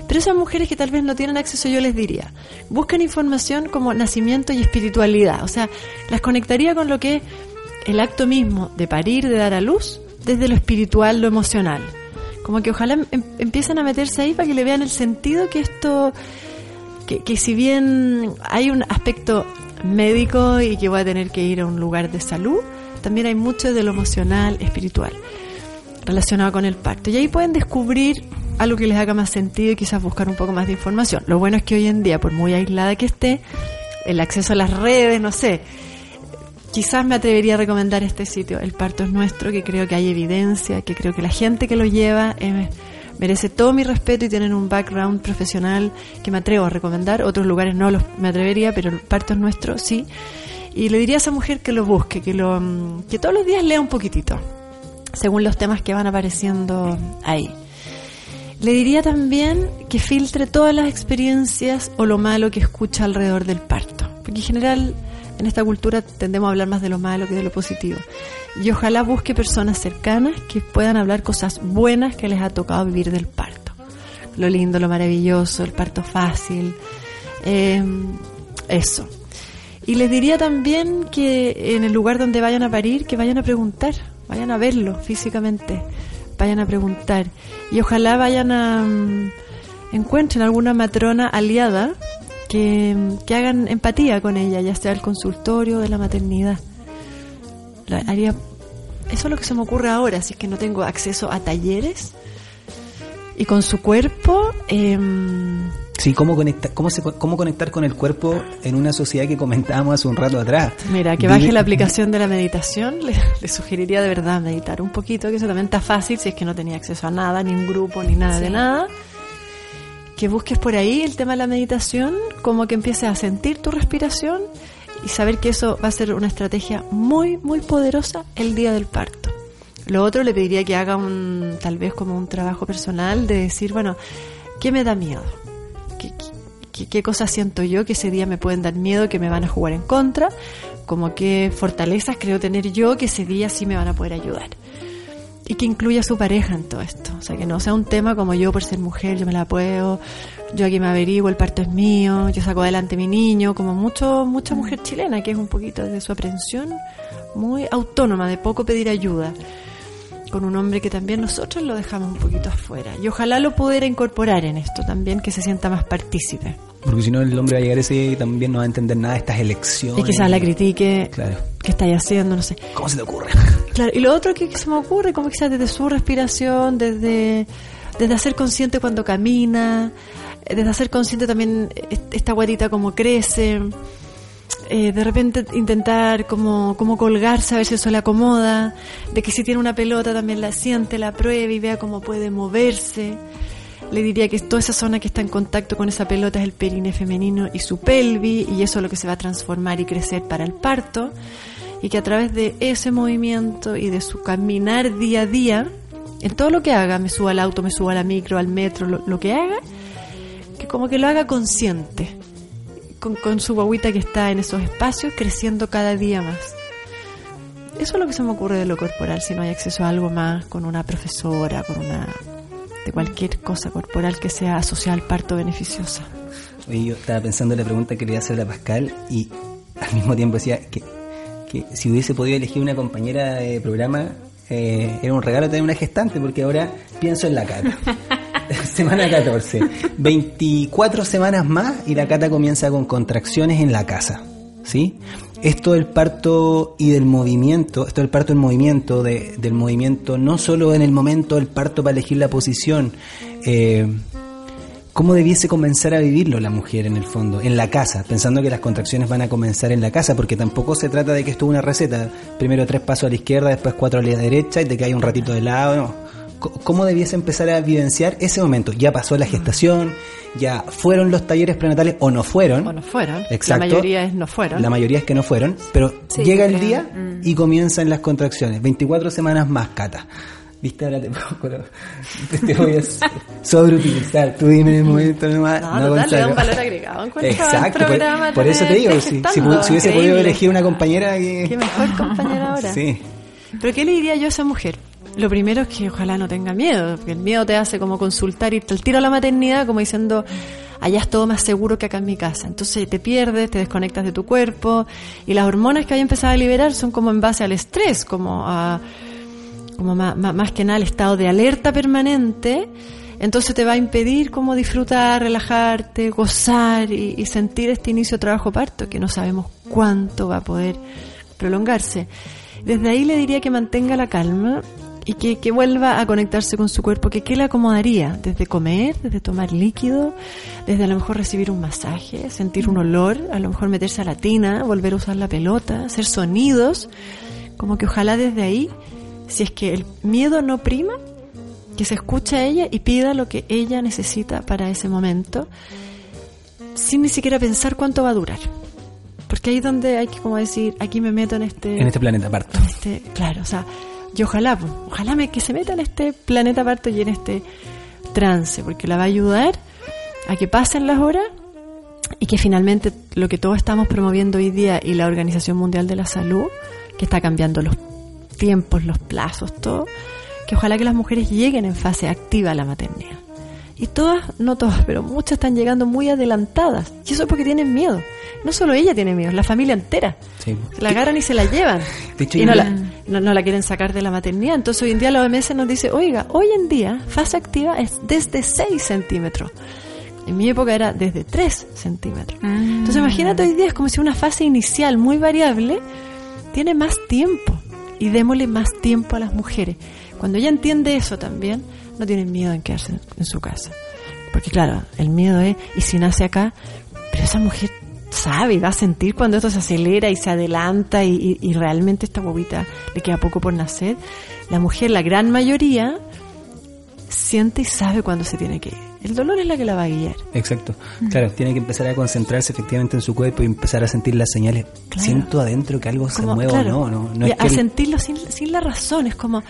Pero esas mujeres que tal vez no tienen acceso, yo les diría, busquen información como nacimiento y espiritualidad. O sea, las conectaría con lo que el acto mismo de parir, de dar a luz, desde lo espiritual, lo emocional. Como que ojalá em, empiecen a meterse ahí para que le vean el sentido que esto, que, que si bien hay un aspecto médico y que voy a tener que ir a un lugar de salud, también hay mucho de lo emocional, espiritual, relacionado con el parto. Y ahí pueden descubrir algo que les haga más sentido y quizás buscar un poco más de información. Lo bueno es que hoy en día, por muy aislada que esté, el acceso a las redes, no sé, quizás me atrevería a recomendar este sitio, El Parto es Nuestro, que creo que hay evidencia, que creo que la gente que lo lleva eh, merece todo mi respeto y tienen un background profesional que me atrevo a recomendar. Otros lugares no los me atrevería, pero El Parto es Nuestro sí. Y le diría a esa mujer que lo busque, que, lo, mm, que todos los días lea un poquitito, según los temas que van apareciendo ahí. Le diría también que filtre todas las experiencias o lo malo que escucha alrededor del parto, porque en general en esta cultura tendemos a hablar más de lo malo que de lo positivo. Y ojalá busque personas cercanas que puedan hablar cosas buenas que les ha tocado vivir del parto. Lo lindo, lo maravilloso, el parto fácil. Eh, eso. Y les diría también que en el lugar donde vayan a parir, que vayan a preguntar, vayan a verlo físicamente, vayan a preguntar. Y ojalá vayan a... Mm, encuentren alguna matrona aliada que, hagan empatía con ella, ya sea el consultorio de la maternidad. haría, eso es lo que se me ocurre ahora, si es que no tengo acceso a talleres. Y con su cuerpo... Eh, Sí, ¿cómo, conecta, cómo, se, cómo conectar con el cuerpo en una sociedad que comentábamos hace un rato atrás. Mira, que baje la aplicación de la meditación, le, sugeriría de verdad meditar un poquito, que eso también está fácil si es que no tenía acceso a nada, ni un grupo, ni nada de nada que busques por ahí el tema de la meditación, como que empieces a sentir tu respiración y saber que eso va a ser una estrategia muy, muy poderosa el día del parto. Lo otro le pediría que haga un, tal vez como un trabajo personal de decir, bueno, ¿qué me da miedo? ¿Qué, qué, qué cosas siento yo que ese día me pueden dar miedo, que me van a jugar en contra? Como qué fortalezas creo tener yo que ese día sí me van a poder ayudar y que incluya a su pareja en todo esto. O sea, que no sea un tema como yo por ser mujer, yo me la puedo, yo aquí me averiguo, el parto es mío, yo saco adelante mi niño, como mucho, mucha mujer chilena que es un poquito de su aprensión muy autónoma, de poco pedir ayuda, con un hombre que también nosotros lo dejamos un poquito afuera. Y ojalá lo pudiera incorporar en esto también, que se sienta más partícipe. Porque si no, el hombre va a llegar ese y también no va a entender nada de estas elecciones. Y quizás la critique. Claro. ¿Qué estáis haciendo? No sé. ¿Cómo se te ocurre? Y lo otro que, se me ocurre, como quizás desde su respiración, desde, desde hacer consciente cuando camina, desde hacer consciente también esta guatita como crece. Eh, de repente intentar como, como colgarse a ver si eso le acomoda, de que si tiene una pelota también la siente, la pruebe y vea cómo puede moverse le diría que toda esa zona que está en contacto con esa pelota es el perine femenino y su pelvis, y eso es lo que se va a transformar y crecer para el parto, y que a través de ese movimiento y de su caminar día a día, en todo lo que haga, me suba al auto, me suba a la micro, al metro, lo, que haga, que como que lo haga consciente, con, con su guaguita que está en esos espacios, creciendo cada día más. Eso es lo que se me ocurre de lo corporal, si no hay acceso a algo más con una profesora, con una de cualquier cosa corporal que sea asociada al parto beneficiosa. Oye, yo estaba pensando en la pregunta que le iba a hacer a Pascal y al mismo tiempo decía que, que si hubiese podido elegir una compañera de programa, eh, era un regalo tener una gestante, porque ahora pienso en la Cata. Semana 14. 24 semanas más y la Cata comienza con contracciones en la casa. ¿Sí? esto del parto y del movimiento, esto del parto en movimiento, de, del movimiento no solo en el momento del parto para elegir la posición, eh, ¿cómo debiese comenzar a vivirlo la mujer en el fondo, en la casa, pensando que las contracciones van a comenzar en la casa, porque tampoco se trata de que esto es una receta, primero tres pasos a la izquierda, después cuatro a la derecha y te cae un ratito de lado, no. cómo debiese empezar a vivenciar ese momento. Ya pasó la gestación, ya fueron los talleres prenatales o no fueron. O no fueron. Exacto. La mayoría es no fueron. La mayoría es que no fueron, pero Sí, llega el creo. día Mm. y comienzan las contracciones. 24 semanas más, Cata. Viste, ahora te, pongo- te voy a sobreutilizar. Tú dime en el momento nomás. No, total, le da un valor agregado. Encuentro Exacto, al por, programa por eso te digo, si, si, hubiese podido elegir una compañera que... Qué mejor compañera ahora. Sí, Pero ¿qué le diría yo a esa mujer? Lo primero es que ojalá no tenga miedo, porque el miedo te hace como consultar y al tiro a la maternidad como diciendo, allá es todo más seguro que acá en mi casa. Entonces te pierdes, te desconectas de tu cuerpo y las hormonas que hay empezado a liberar son como en base al estrés, como a como más, más, que nada el estado de alerta permanente, entonces te va a impedir como disfrutar, relajarte, gozar y, sentir este inicio de trabajo parto, que no sabemos cuánto va a poder prolongarse. Desde ahí le diría que mantenga la calma y que, que vuelva a conectarse con su cuerpo, que qué le acomodaría, desde comer, desde tomar líquido, desde a lo mejor recibir un masaje, sentir un olor, a lo mejor meterse a la tina, volver a usar la pelota, hacer sonidos, como que ojalá desde ahí, si es que el miedo no prima, que se escuche a ella y pida lo que ella necesita para ese momento, sin ni siquiera pensar cuánto va a durar. Porque ahí es donde hay que como decir, aquí me meto en este... en este planeta parto. este- claro, o sea, y ojalá, pues, ojalá me, que se meta en este planeta aparte y en este trance, porque la va a ayudar a que pasen las horas y que finalmente lo que todos estamos promoviendo hoy día y la Organización Mundial de la Salud, que está cambiando los tiempos, los plazos, todo, que ojalá que las mujeres lleguen en fase activa a la maternidad. Y todas, no todas, pero muchas están llegando muy adelantadas. Y eso es porque tienen miedo. No solo ella tiene miedo, la familia entera. Sí. Se la agarran y se la llevan. De hecho, y no la, no, no la quieren sacar de la maternidad. Entonces hoy en día la OMS nos dice, oiga, hoy en día fase activa es desde 6 centímetros. En mi época era desde 3 centímetros. Entonces imagínate hoy día es como si una fase inicial muy variable tiene más tiempo. Y démosle más tiempo a las mujeres. Cuando ella entiende eso también, no tienen miedo en quedarse en, en su casa. Porque claro, el miedo es, y si nace acá, pero esa mujer sabe y va a sentir cuando esto se acelera y se adelanta y, y- y realmente esta bobita le queda poco por nacer. La mujer, la gran mayoría, siente y sabe cuándo se tiene que ir. El dolor es la que la va a guiar. Exacto. Claro, tiene que empezar a concentrarse efectivamente en su cuerpo y empezar a sentir las señales. Claro. Siento adentro que algo se mueve claro, o no. No, no es a que sentirlo sin, sin la razón, es como...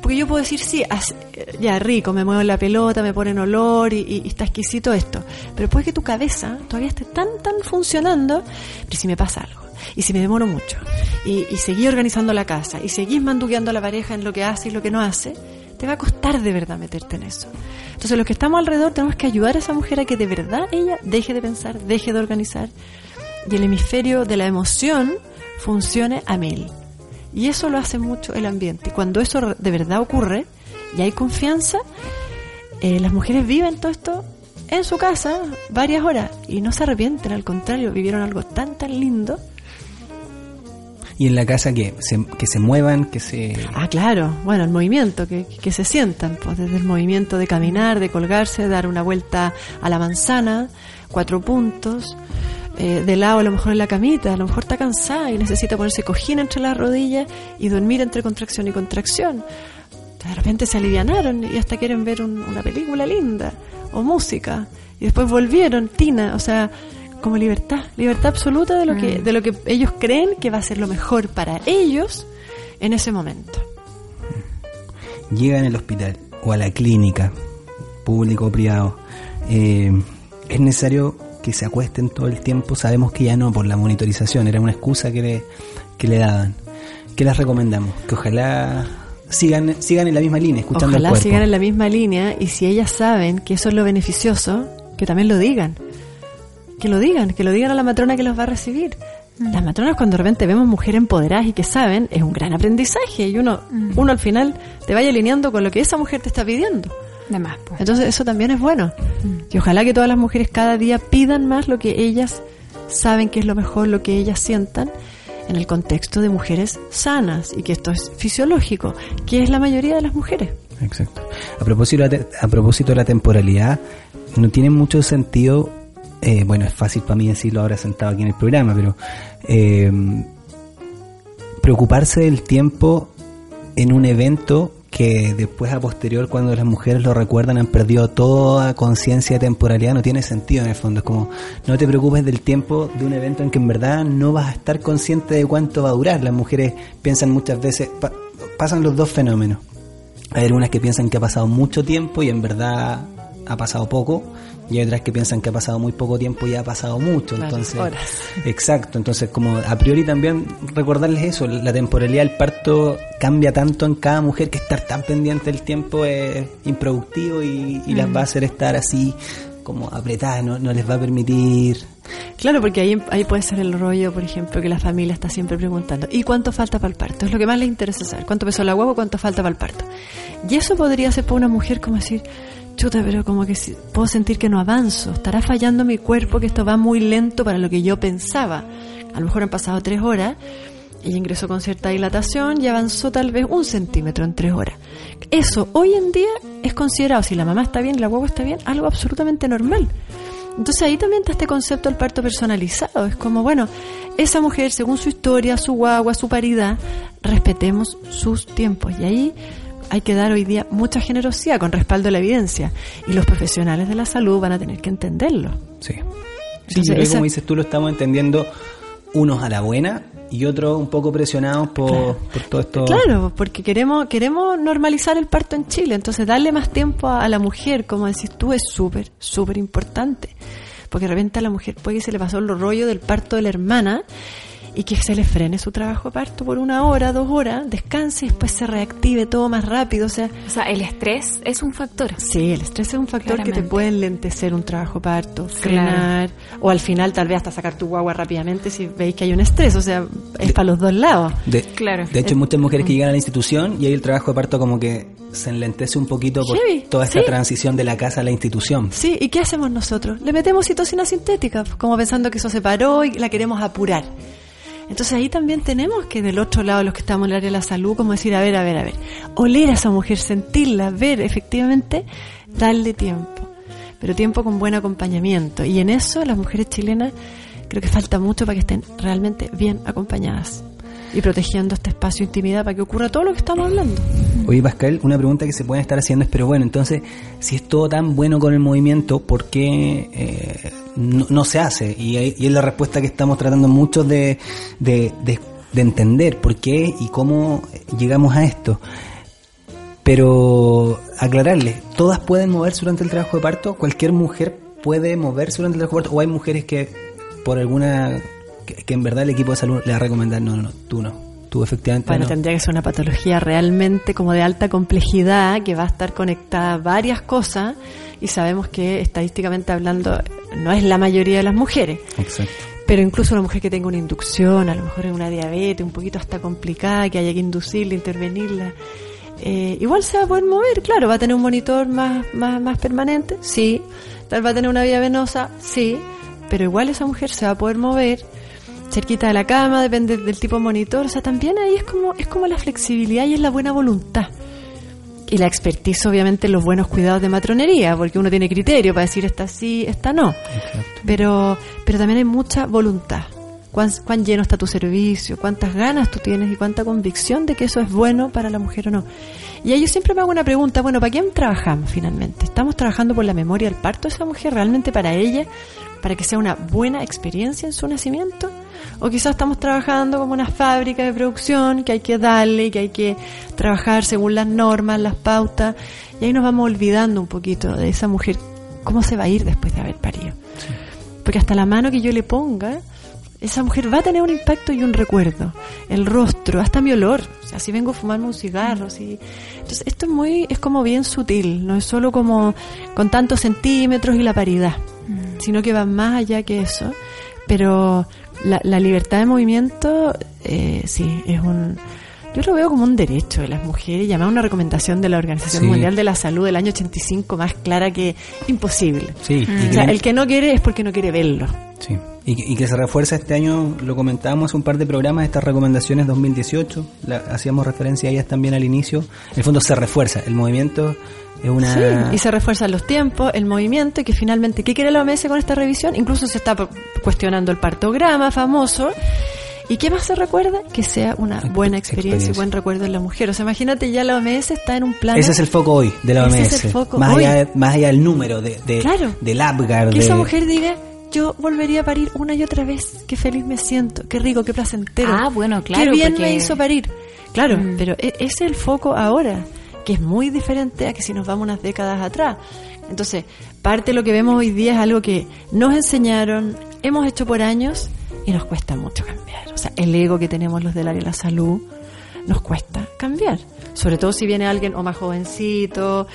Porque yo puedo decir, sí, as- ya rico, me muevo en la pelota, me ponen olor y, y- y está exquisito esto. Pero puede que tu cabeza todavía esté tan, tan funcionando, pero si me pasa algo, y si me demoro mucho, y, y seguí organizando la casa, y seguís manduqueando a la pareja en lo que hace y lo que no hace, te va a costar de verdad meterte en eso. Entonces los que estamos alrededor tenemos que ayudar a esa mujer a que de verdad ella deje de pensar, deje de organizar, y el hemisferio de la emoción funcione a mil. Y eso lo hace mucho el ambiente. Y cuando eso de verdad ocurre y hay confianza, eh, las mujeres viven todo esto en su casa varias horas y no se arrepienten, al contrario, vivieron algo tan, tan lindo. Y en la casa que se, que se muevan, que se... Ah, claro, bueno, el movimiento, que, que se sientan, pues desde el movimiento de caminar, de colgarse, dar una vuelta a la manzana, cuatro puntos, eh, de lado a lo mejor en la camita, a lo mejor está cansada y necesita ponerse cojín entre las rodillas y dormir entre contracción y contracción. De repente se alivianaron y hasta quieren ver un- una película linda o música y después volvieron, Tina, o sea, como libertad, libertad absoluta de lo que de lo que ellos creen que va a ser lo mejor para ellos en ese momento. llegan al hospital o a la clínica, público o privado, eh, es necesario que se acuesten todo el tiempo. Sabemos que ya no por la monitorización, era una excusa que le, que le daban. ¿Qué les recomendamos? Que ojalá sigan, sigan en la misma línea, escuchando Ojalá sigan en la misma línea y si ellas saben que eso es lo beneficioso, que también lo digan. Que lo digan, que lo digan a la matrona que los va a recibir. Las matronas cuando de repente vemos mujeres empoderadas y que saben, es un gran aprendizaje y uno, uno al final te vaya alineando con lo que esa mujer te está pidiendo. De más, pues. Entonces eso también es bueno. Y ojalá que todas las mujeres cada día pidan más lo que ellas saben que es lo mejor, lo que ellas sientan en el contexto de mujeres sanas y que esto es fisiológico, que es la mayoría de las mujeres. Exacto. A propósito, de la te- a propósito de la temporalidad, no tiene mucho sentido, eh, bueno, es fácil para mí decirlo ahora sentado aquí en el programa, pero eh, preocuparse del tiempo en un evento que después a posterior cuando las mujeres lo recuerdan han perdido toda conciencia de temporalidad, no tiene sentido en el fondo. Es como, no te preocupes del tiempo de un evento en que en verdad no vas a estar consciente de cuánto va a durar. Las mujeres piensan muchas veces, pa- pasan los dos fenómenos. Hay algunas que piensan que ha pasado mucho tiempo y en verdad ha pasado poco. Y hay otras que piensan que ha pasado muy poco tiempo y ha pasado mucho. Claro, entonces, horas. Exacto, entonces como a priori también recordarles eso, la temporalidad del parto cambia tanto en cada mujer que estar tan pendiente del tiempo es improductivo y, y las va a hacer estar así como apretadas, no, no les va a permitir... Claro, porque ahí, ahí puede ser el rollo, por ejemplo, que la familia está siempre preguntando, ¿y cuánto falta para el parto? Es lo que más le interesa saber, ¿cuánto pesó la guagua, cuánto falta para el parto? Y eso podría ser para una mujer como decir, chuta, pero como que puedo sentir que no avanzo, estará fallando mi cuerpo, que esto va muy lento para lo que yo pensaba. A lo mejor han pasado tres horas, ella ingresó con cierta dilatación y avanzó tal vez un centímetro en tres horas. Eso hoy en día es considerado, si la mamá está bien y la guagua está bien, algo absolutamente normal. Entonces ahí también está este concepto del parto personalizado. Es como, bueno, esa mujer, según su historia, su guagua, su paridad, respetemos sus tiempos. Y ahí hay que dar hoy día mucha generosidad con respaldo a la evidencia. Y los profesionales de la salud van a tener que entenderlo. Sí. Sí, Entonces, yo creo que esa- como dices tú lo estamos entendiendo unos a la buena y otros un poco presionados por, por todo esto. Claro, porque queremos queremos normalizar el parto en Chile, entonces darle más tiempo a, a la mujer, como decís tú, es súper, súper importante. Porque de repente a la mujer puede que se le pasó el rollo del parto de la hermana y que se le frene su trabajo de parto por una hora, dos horas, descanse y después se reactive todo más rápido. O sea, O sea, el estrés es un factor. sí, el estrés es un factor que te puede enlentecer un trabajo de parto, frenar, o al final tal vez hasta sacar tu guagua rápidamente si veis que hay un estrés. O sea, es para los dos lados. De, Claro. de hecho, hay muchas mujeres que llegan a la institución y ahí el trabajo de parto como que se enlentece un poquito por Heavy, toda esta sí. transición de la casa a la institución. Sí, ¿y qué hacemos nosotros? Le metemos citocina sintética, como pensando que eso se paró y la queremos apurar. Entonces ahí también tenemos que del otro lado, los que estamos en el área de la salud, como decir, a ver, a ver, a ver, oler a esa mujer, sentirla, ver efectivamente, darle tiempo. Pero tiempo con buen acompañamiento. Y en eso las mujeres chilenas creo que falta mucho para que estén realmente bien acompañadas y protegiendo este espacio de intimidad para que ocurra todo lo que estamos hablando. Oye, Pascal, una pregunta que se pueden estar haciendo es, pero bueno, entonces, si es todo tan bueno con el movimiento, ¿por qué eh, no, no se hace? Y, es la respuesta que estamos tratando muchos de, de, de- de entender, por qué y cómo llegamos a esto. Pero aclararles, ¿todas pueden moverse durante el trabajo de parto? ¿Cualquier mujer puede moverse durante el trabajo de parto? ¿O hay mujeres que por alguna... que, que en verdad el equipo de salud le va a recomendar, no, no, no, tú no, tú efectivamente Bueno, no? tendría que ser una patología realmente como de alta complejidad, que va a estar conectada a varias cosas, y sabemos que estadísticamente hablando no es la mayoría de las mujeres. Exacto. Pero incluso una mujer que tenga una inducción, a lo mejor es una diabetes un poquito hasta complicada, que haya que inducirla, intervenirla, eh, igual se va a poder mover, claro, va a tener un monitor más, más, más permanente, sí, tal va a tener una vía venosa, sí, pero igual esa mujer se va a poder mover cerquita de la cama, depende del tipo de monitor, o sea, también ahí es como, es como la flexibilidad y es la buena voluntad. Y la expertise, obviamente, en los buenos cuidados de matronería, porque uno tiene criterio para decir esta sí, esta no. Pero, pero también hay mucha voluntad. Cuán, cuán lleno está tu servicio, cuántas ganas tú tienes y cuánta convicción de que eso es bueno para la mujer o no. Y ahí yo siempre me hago una pregunta, bueno, ¿para quién trabajamos finalmente? ¿Estamos trabajando por la memoria del parto de esa mujer, realmente para ella, para que sea una buena experiencia en su nacimiento? O quizás estamos trabajando como una fábrica de producción que hay que darle que hay que trabajar según las normas, las pautas, y ahí nos vamos olvidando un poquito de esa mujer, cómo se va a ir después de haber parido. Porque hasta la mano que yo le ponga, esa mujer va a tener un impacto y un recuerdo. El rostro, hasta mi olor. O sea, si vengo a fumarme un cigarro, si... Entonces, esto es muy, es como bien sutil, no es solo como con tantos centímetros y la paridad, sino que va más allá que eso. Pero la, la libertad de movimiento, eh, sí, es un... Yo lo veo como un derecho de las mujeres, llamada una recomendación de la Organización Sí. Mundial de la Salud del año 85, más clara que imposible. Sí, y O sea, el que no quiere es porque no quiere verlo. Sí, y que, y que se refuerza este año, lo comentábamos un par de programas, estas recomendaciones 2018, la- hacíamos referencia a ellas también al inicio. En el fondo se refuerza, el movimiento una... Sí, y se refuerzan los tiempos, el movimiento, y que finalmente, ¿qué quiere la OMS con esta revisión? Incluso se está cuestionando el partograma famoso, ¿Y qué más se recuerda? Que sea una buena experiencia, experiencia. y buen recuerdo en la mujer. O sea, imagínate, ya la OMS está en un plan... Ese es el foco hoy de la OMS. Ese es el foco más, hoy. Allá, más allá del número, de, de- Claro. del Apgar. Que de- esa mujer diga, yo volvería a parir una y otra vez. Qué feliz me siento, qué rico, qué placentero. Ah, bueno, claro, Qué bien porque- me hizo parir. Claro, Mm. pero e- ese es el foco ahora, que es muy diferente a que si nos vamos unas décadas atrás. Entonces, parte de lo que vemos hoy día es algo que nos enseñaron, hemos hecho por años y nos cuesta mucho cambiar. O sea, el ego que tenemos los del área de la salud nos cuesta cambiar. Sobre todo si viene alguien o más jovencito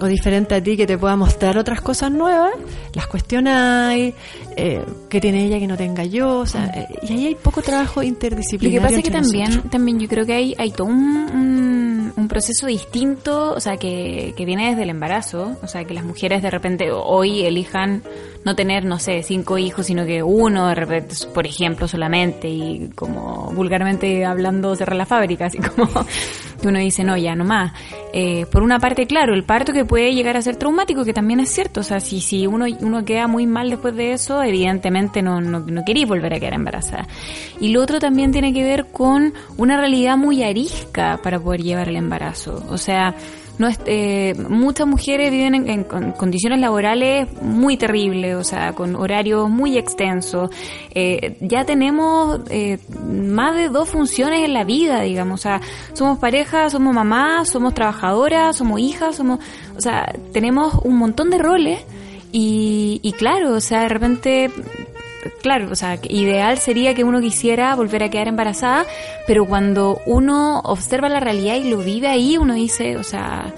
o diferente a ti que te pueda mostrar otras cosas nuevas, las cuestionáis, eh, que tiene ella que no tenga yo, o sea, eh, y ahí hay poco trabajo Lo que interdisciplinario. pasa es que también, nosotros. también yo creo que hay, hay todo un, un, un proceso distinto, o sea, que, que viene desde el embarazo, o sea, que las mujeres de repente hoy elijan no tener, no sé, cinco hijos, sino que uno, de repente, por ejemplo, solamente, y como vulgarmente hablando, cerrar la fábrica, así como que uno dice, no, ya no más. Eh, por una parte, claro, el parto que puede llegar a ser traumático, que también es cierto, o sea, si, si uno, uno queda muy mal después de eso, evidentemente no, no, no queréis volver a quedar embarazada. Y lo otro también tiene que ver con una realidad muy arisca para poder llevar el embarazo. O sea, no es, eh, muchas mujeres viven en, en con- condiciones laborales muy terribles, o sea, con horarios muy extensos. Eh, ya tenemos eh, más de dos funciones en la vida, digamos. O sea, somos pareja, somos mamás, somos trabajadoras, somos hijas, somos, o sea, tenemos un montón de roles y, y claro, o sea, de repente claro, o sea, ideal sería que uno quisiera volver a quedar embarazada, pero cuando uno observa la realidad y lo vive ahí, uno dice, o sea,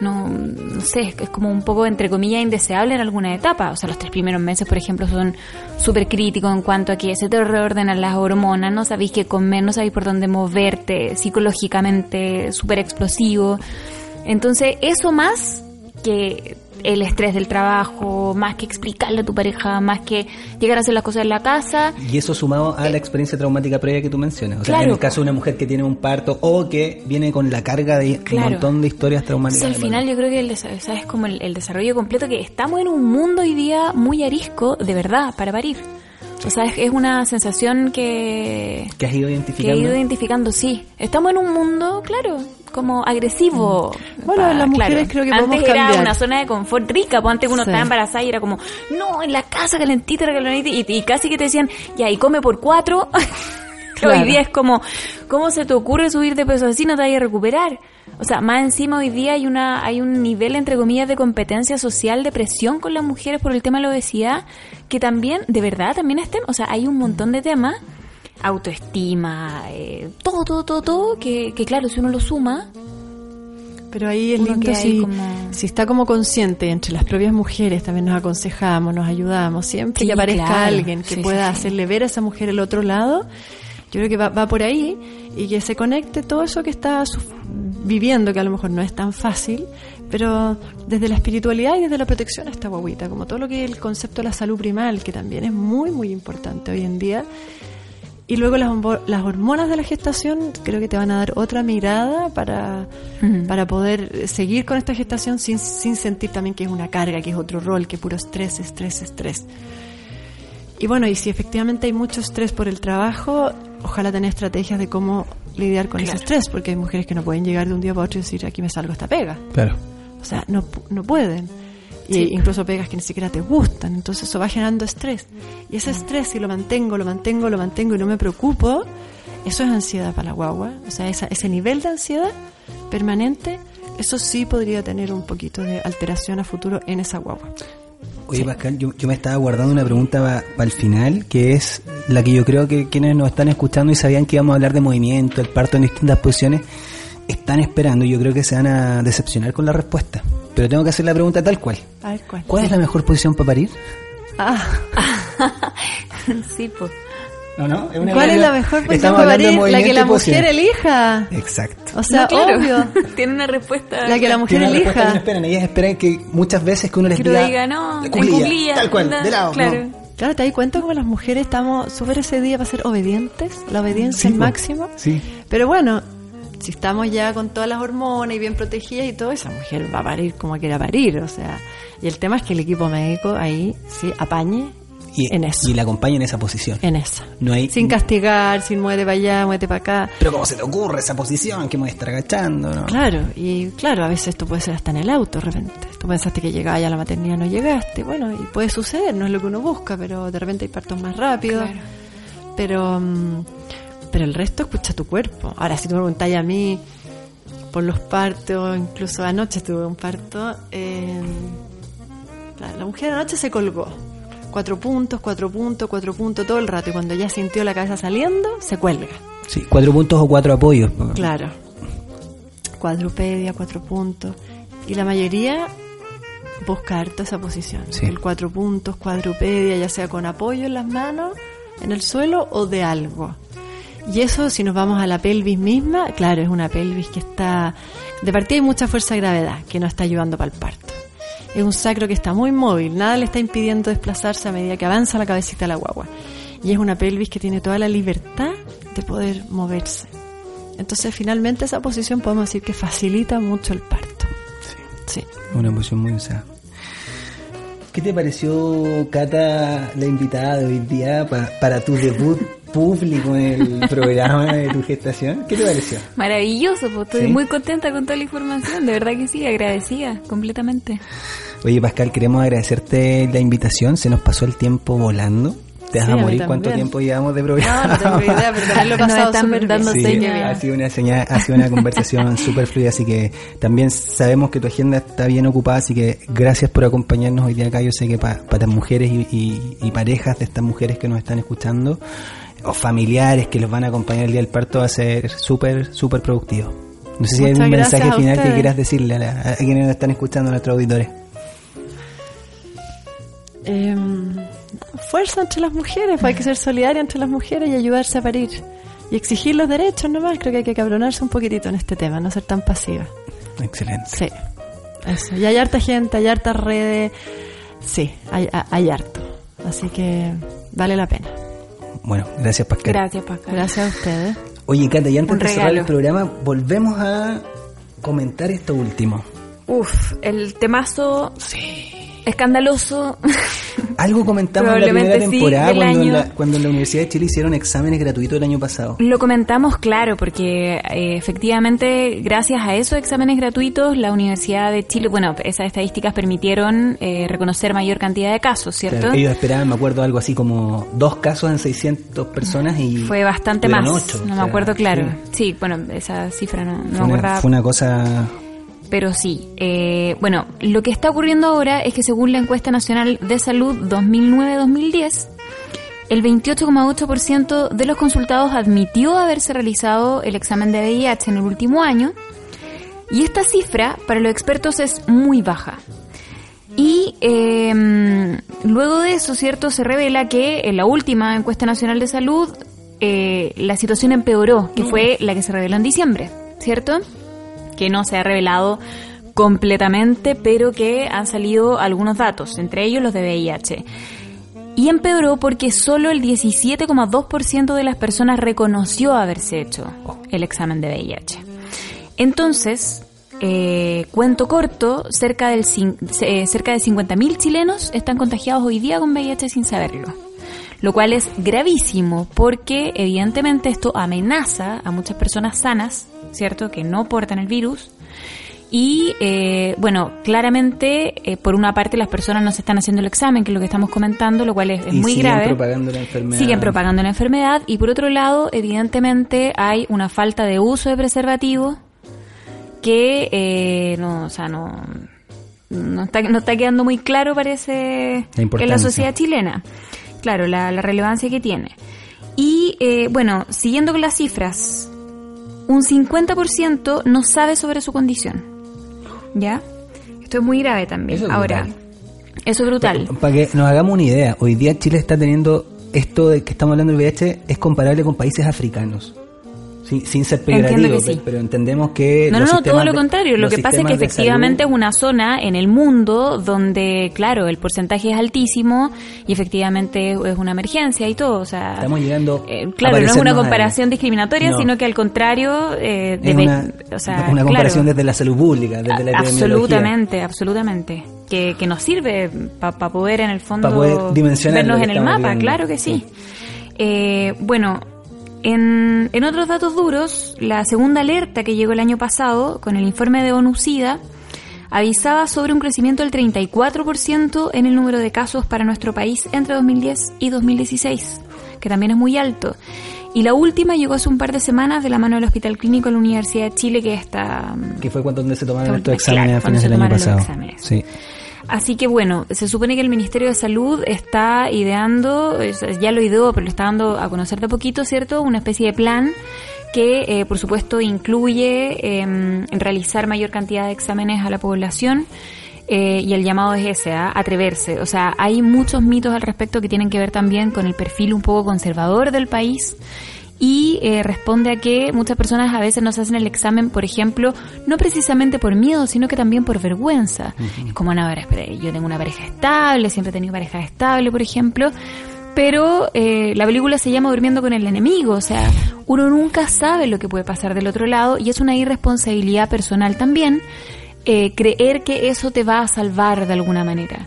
no, no sé, es como un poco, entre comillas, indeseable en alguna etapa. O sea, los tres primeros meses, por ejemplo, son súper críticos en cuanto a que se te reordenan las hormonas, no sabéis qué comer, no sabéis por dónde moverte, psicológicamente súper explosivo. Entonces, eso más que el estrés del trabajo, más que explicarle a tu pareja, más que llegar a hacer las cosas en la casa, Y eso sumado a la experiencia traumática previa que tú mencionas. O sea, Claro. en el caso de una mujer que tiene un parto o que viene con la carga de Claro. un montón de historias traumáticas. al final yo creo que el, o es como el, el desarrollo completo que estamos en un mundo hoy día muy arisco, de verdad, para parir. O sea, es, una sensación que, que has ido que he identificando. ido identificando, sí. Estamos en un mundo, claro, como agresivo. Bueno, Pa- las mujeres creo que Antes podemos era cambiar. una zona de confort rica, pues antes uno Sí. estaba embarazada y era como, no, en la casa calentita, calentita, y, y casi que te decían, ya, y come por cuatro. Claro. Hoy día es como, ¿cómo se te ocurre subir de peso así? No te vayas a recuperar. O sea, más encima hoy día hay una hay un nivel, entre comillas, de competencia social, de presión con las mujeres por el tema de la obesidad, que también, de verdad, también estén, o sea, hay un montón de temas, autoestima, eh, todo, todo, todo, todo, que, que claro, si uno lo suma, Pero ahí es Uno lindo si, como- si está como consciente entre las propias mujeres, también nos aconsejamos, nos ayudamos, siempre Sí, que aparezca claro. alguien que Sí, pueda sí, hacerle ver a esa mujer el otro lado, yo creo que va, va por ahí y que se conecte todo eso que está viviendo, que a lo mejor no es tan fácil, pero desde la espiritualidad y desde la protección a esta guaguita, como todo lo que es el concepto de la salud primal, que también es muy, muy importante hoy en día. Y luego las, las hormonas de la gestación creo que te van a dar otra mirada para, para poder seguir con esta gestación sin, sin sentir también que es una carga, que es otro rol, que puro estrés, estrés, estrés. Y bueno, y si efectivamente hay mucho estrés por el trabajo, ojalá tener estrategias de cómo lidiar con ese estrés, porque hay mujeres que no pueden llegar de un día para otro y decir, aquí me salgo esta pega. Claro. O sea, no, pu- no pueden. Sí. incluso pegas que ni siquiera te gustan. Entonces eso va generando estrés. Y ese estrés, si lo mantengo, lo mantengo, lo mantengo y no me preocupo, eso es ansiedad para la guagua. O sea, esa- ese nivel de ansiedad permanente, eso sí podría tener un poquito de alteración a futuro en esa guagua. Oye, Pascal, yo, yo me estaba guardando una pregunta para el final, que es la que yo creo que quienes nos están escuchando y sabían que íbamos a hablar de movimiento, el parto en distintas posiciones, están esperando y yo creo que se van a decepcionar con la respuesta. Pero tengo que hacer la pregunta tal cual. A ver cuál. ¿Cuál es la mejor posición para parir? Ah, sí, pues. ¿No, no? Es ¿Cuál es la mejor posición para parir? La que la mujer elija. Exacto. O sea, No, claro. obvio. Tiene una respuesta. La que la mujer una que no elija. esperan. Ellas esperan que muchas veces que uno les diga, diga, no, cuclilla, cuclilla, tal cual, de lado. claro. no. Claro, te das cuenta como las mujeres estamos súper ese día para ser obedientes, la obediencia Sí, al po. máximo. Sí. Pero bueno, si estamos ya con todas las hormonas y bien protegidas y todo, esa mujer va a parir como quiera parir, o sea. Y el tema es que el equipo médico ahí sí apañe Y, en eso. y la acompaña en esa posición. En esa. No hay, Sin castigar, sin muévete para allá, muévete para acá. Pero ¿cómo se te ocurre esa posición? Que me voy a estar agachando, ¿no? Claro, y claro, a veces esto puede ser hasta en el auto de repente. Tú pensaste que llegabas ya a la maternidad, no llegaste. Bueno, y puede suceder, no es lo que uno busca, pero de repente hay partos más rápidos. Claro. Pero, mm, pero el resto escucha tu cuerpo. Ahora, si tú me preguntáis a mí por los partos, incluso anoche tuve un parto, eh, la, mujer anoche se colgó. Cuatro puntos, cuatro puntos, cuatro puntos todo el rato. Y cuando ya sintió la cabeza saliendo, se cuelga. Sí, cuatro puntos o cuatro apoyos. Claro. Cuadrupedia, cuatro puntos. Y la mayoría busca harto esa posición. Sí. El cuatro puntos, cuadrupedia, ya sea con apoyo en las manos, en el suelo o de algo. Y eso, si nos vamos a la pelvis misma, claro, es una pelvis que está. De partida hay mucha fuerza de gravedad que nos está ayudando para el parto. Es un sacro que está muy móvil, nada le está impidiendo desplazarse a medida que avanza la cabecita de la guagua. Y es una pelvis que tiene toda la libertad de poder moverse. Entonces, finalmente, esa posición podemos decir que facilita mucho el parto. Sí. Una posición muy usada. ¿Qué te pareció, Cata, la invitada de hoy día pa- para tu debut público en el programa de tu gestación? ¿Qué te pareció? Maravilloso, pues estoy ¿Sí? muy contenta con toda la información, de verdad que sí, agradecida completamente. Oye, Pascal, queremos agradecerte la invitación. Se nos pasó el tiempo volando. Te vas Sí, a morir cuánto tiempo llevamos de programa. No, no tengo idea, pero también lo pasado súper dando. Sí, señas. ha sido una señal, ha sido una conversación súper fluida, así que también sabemos que tu agenda está bien ocupada, así que gracias por acompañarnos hoy día acá. Yo sé que pa- para mujeres y, y- y parejas de estas mujeres que nos están escuchando, o familiares que los van a acompañar el día del parto, va a ser súper, súper productivo. No sé si hay algún mensaje final que quieras decirle a, la- a quienes nos están escuchando, a nuestros auditores. Eh, fuerza entre las mujeres, pues hay que ser solidaria entre las mujeres y ayudarse a parir. Y exigir los derechos nomás, creo que hay que cabronarse un poquitito en este tema, no ser tan pasiva. Excelente. Sí, eso. Y hay harta gente, hay hartas redes, sí, hay harto. Así que vale la pena. Bueno, gracias Pascal. Gracias, Pascal. Gracias a ustedes. Oye, Cata, y antes de cerrar el programa, volvemos a comentar esto último. Uf, el temazo escandaloso. Algo comentamos en la primera temporada cuando, en la, cuando en la Universidad de Chile hicieron exámenes gratuitos el año pasado. Lo comentamos, claro, porque eh, efectivamente, gracias a esos exámenes gratuitos, la Universidad de Chile, bueno, esas estadísticas permitieron eh, reconocer mayor cantidad de casos, ¿cierto? Claro, ellos esperaban, me acuerdo, algo así como dos casos en 600 personas y... Fue bastante más, ocho, no o me acuerdo claro. sí. Sí, bueno, esa cifra no, no Fue, me una, acordaba. fue una cosa... Pero sí, eh, bueno, lo que está ocurriendo ahora es que según la encuesta nacional de salud 2009-2010, el 28,8% de los consultados admitió haberse realizado el examen de VIH en el último año, y esta cifra para los expertos es muy baja. Y eh, luego de eso, ¿cierto? Se revela que en la última encuesta nacional de salud eh, la situación empeoró, que fue la que se reveló en diciembre, ¿cierto? Que no se ha revelado completamente, pero que han salido algunos datos, entre ellos los de VIH. Y empeoró porque solo el 17,2% de las personas reconoció haberse hecho el examen de VIH. Entonces, eh, cuento corto, cerca, del, eh, cerca de 50.000 chilenos están contagiados hoy día con VIH sin saberlo. Lo cual es gravísimo porque evidentemente esto amenaza a muchas personas sanas, ¿cierto? Que no portan el virus. Y eh, bueno, claramente, eh, por una parte las personas no se están haciendo el examen, que es lo que estamos comentando, lo cual es, es y muy siguen grave propagando la enfermedad. siguen propagando la enfermedad y por otro lado, evidentemente hay una falta de uso de preservativo que eh, no, o sea, no, no está, no está quedando muy claro parece La en la sociedad chilena. Claro, la, la relevancia que tiene. Y eh, bueno, siguiendo con las cifras, un 50% no sabe sobre su condición. ¿Ya? Esto es muy grave también. Eso es Ahora, brutal. eso es brutal. Para que nos hagamos una idea, hoy día Chile está teniendo esto de que estamos hablando del VIH es comparable con países africanos. Sin, sin ser Entiendo peyorativo, que sí. pe- pero entendemos que... No, no, no, todo lo de- contrario. Lo que pasa es que efectivamente salud- es una zona en el mundo donde, claro, el porcentaje es altísimo y efectivamente es una emergencia y todo. O sea, Estamos llegando eh, claro, no es una comparación discriminatoria, No. sino que al contrario, eh, debe- una, o sea, una comparación claro. desde la salud pública, desde la. Absolutamente, absolutamente. Que, que nos sirve para poder en el fondo Pa' poder vernos en el mapa, claro que sí. Eh, bueno, en, en otros datos duros, la segunda alerta que llegó el año pasado con el informe de ONU-SIDA avisaba sobre un crecimiento del 34% en el número de casos para nuestro país entre 2010 y 2016, que también es muy alto. Y la última llegó hace un par de semanas de la mano del Hospital Clínico de la Universidad de Chile, que está Que fue cuando se tomaron estos exámenes a fines del año pasado. Sí. Así que bueno, se supone que el Ministerio de Salud está ideando, ya lo ideó, pero lo está dando a conocer de poquito, ¿cierto? Una especie de plan que, eh, por supuesto, incluye em, realizar mayor cantidad de exámenes a la población. eh, y el llamado es ese, a atreverse. O sea, hay muchos mitos al respecto que tienen que ver también con el perfil un poco conservador del país y eh, responde a que muchas personas a veces no se hacen el examen, por ejemplo, no precisamente por miedo, sino que también por vergüenza. Es como, no, a ver, espera, yo tengo una pareja estable, siempre he tenido pareja estable, por ejemplo, pero eh, la película se llama Durmiendo con el enemigo, o sea, uno nunca sabe lo que puede pasar del otro lado y es una irresponsabilidad personal también eh, creer que eso te va a salvar de alguna manera.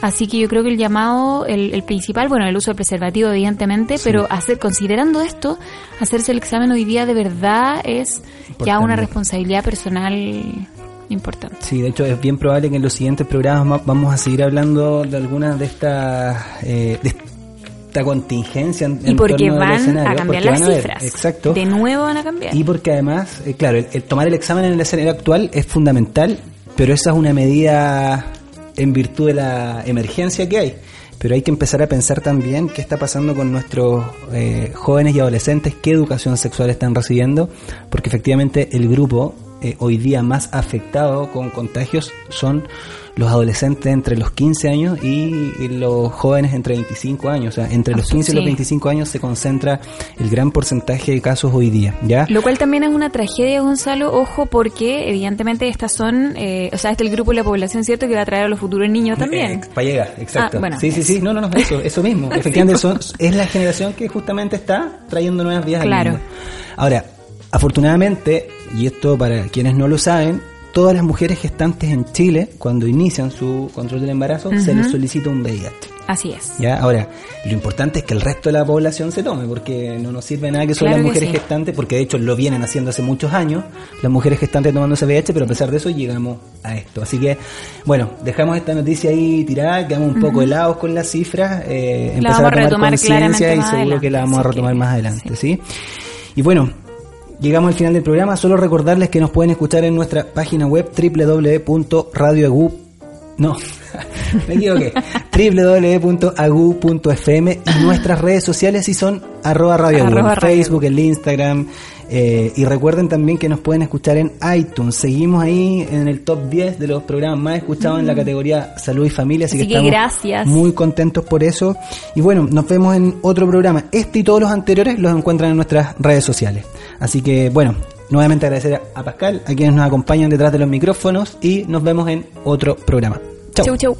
Así que yo creo que el llamado, el, el principal, bueno, el uso del preservativo evidentemente, pero hacer, considerando esto, hacerse el examen hoy día de verdad es ya una responsabilidad personal importante. Sí, de hecho es bien probable que en los siguientes programas ma- vamos a seguir hablando de algunas de estas eh, de esta contingencia en, Y en porque torno van a cambiar las van a ver, cifras. exacto. De nuevo van a cambiar. Y porque además, eh, claro, el, el tomar el examen en el escenario actual es fundamental, pero esa es una medida en virtud de la emergencia que hay. Pero hay que empezar a pensar también qué está pasando con nuestros eh, jóvenes y adolescentes, qué educación sexual están recibiendo, porque efectivamente el grupo eh, hoy día más afectado con contagios son los adolescentes entre los 15 años y, y los jóvenes entre 25 años. O sea, entre los 15 y los Sí. 25 años se concentra el gran porcentaje de casos hoy día. ¿ya? Lo cual también es una tragedia, Gonzalo, ojo, porque evidentemente estas son, eh, o sea, este es el grupo de la población, ¿cierto?, que va a traer a los futuros niños también. para llegar, exacto. Ah, bueno, sí, sí, sí, no, no, no, eso, eso mismo. Efectivamente, son, es la generación que justamente está trayendo nuevas vidas Claro. al mundo. Ahora, afortunadamente, y esto para quienes no lo saben, todas las mujeres gestantes en Chile, cuando inician su control del embarazo, se les solicita un VIH. Así es. ¿Ya? Ahora, lo importante es que el resto de la población se tome, porque no nos sirve nada que solo Claro las mujeres sí. gestantes, porque de hecho lo vienen haciendo hace muchos años, las mujeres gestantes tomándose VIH, pero a pesar de eso llegamos a esto. Así que, bueno, dejamos esta noticia ahí tirada, quedamos un poco helados con las cifras, eh, La empezar a tomar conciencia y seguro que la vamos a retomar que, más adelante, ¿sí? Y bueno, Llegamos al final del programa, solo recordarles que nos pueden escuchar en nuestra página web www.radioagu no, me equivoqué. www.agu.fm y nuestras redes sociales si son arroba radio Agu, Arroba en Radio Facebook, el Instagram. eh, y recuerden también que nos pueden escuchar en iTunes. Seguimos ahí en el top 10 de los programas más escuchados en la categoría Salud y Familia. Así, Mm. Así que, que estamos gracias. muy contentos por eso. Y bueno, nos vemos en otro programa. Este y todos los anteriores los encuentran en nuestras redes sociales. Así que bueno, nuevamente agradecer a Pascal, a quienes nos acompañan detrás de los micrófonos y nos vemos en otro programa. Chau. Chau, chau.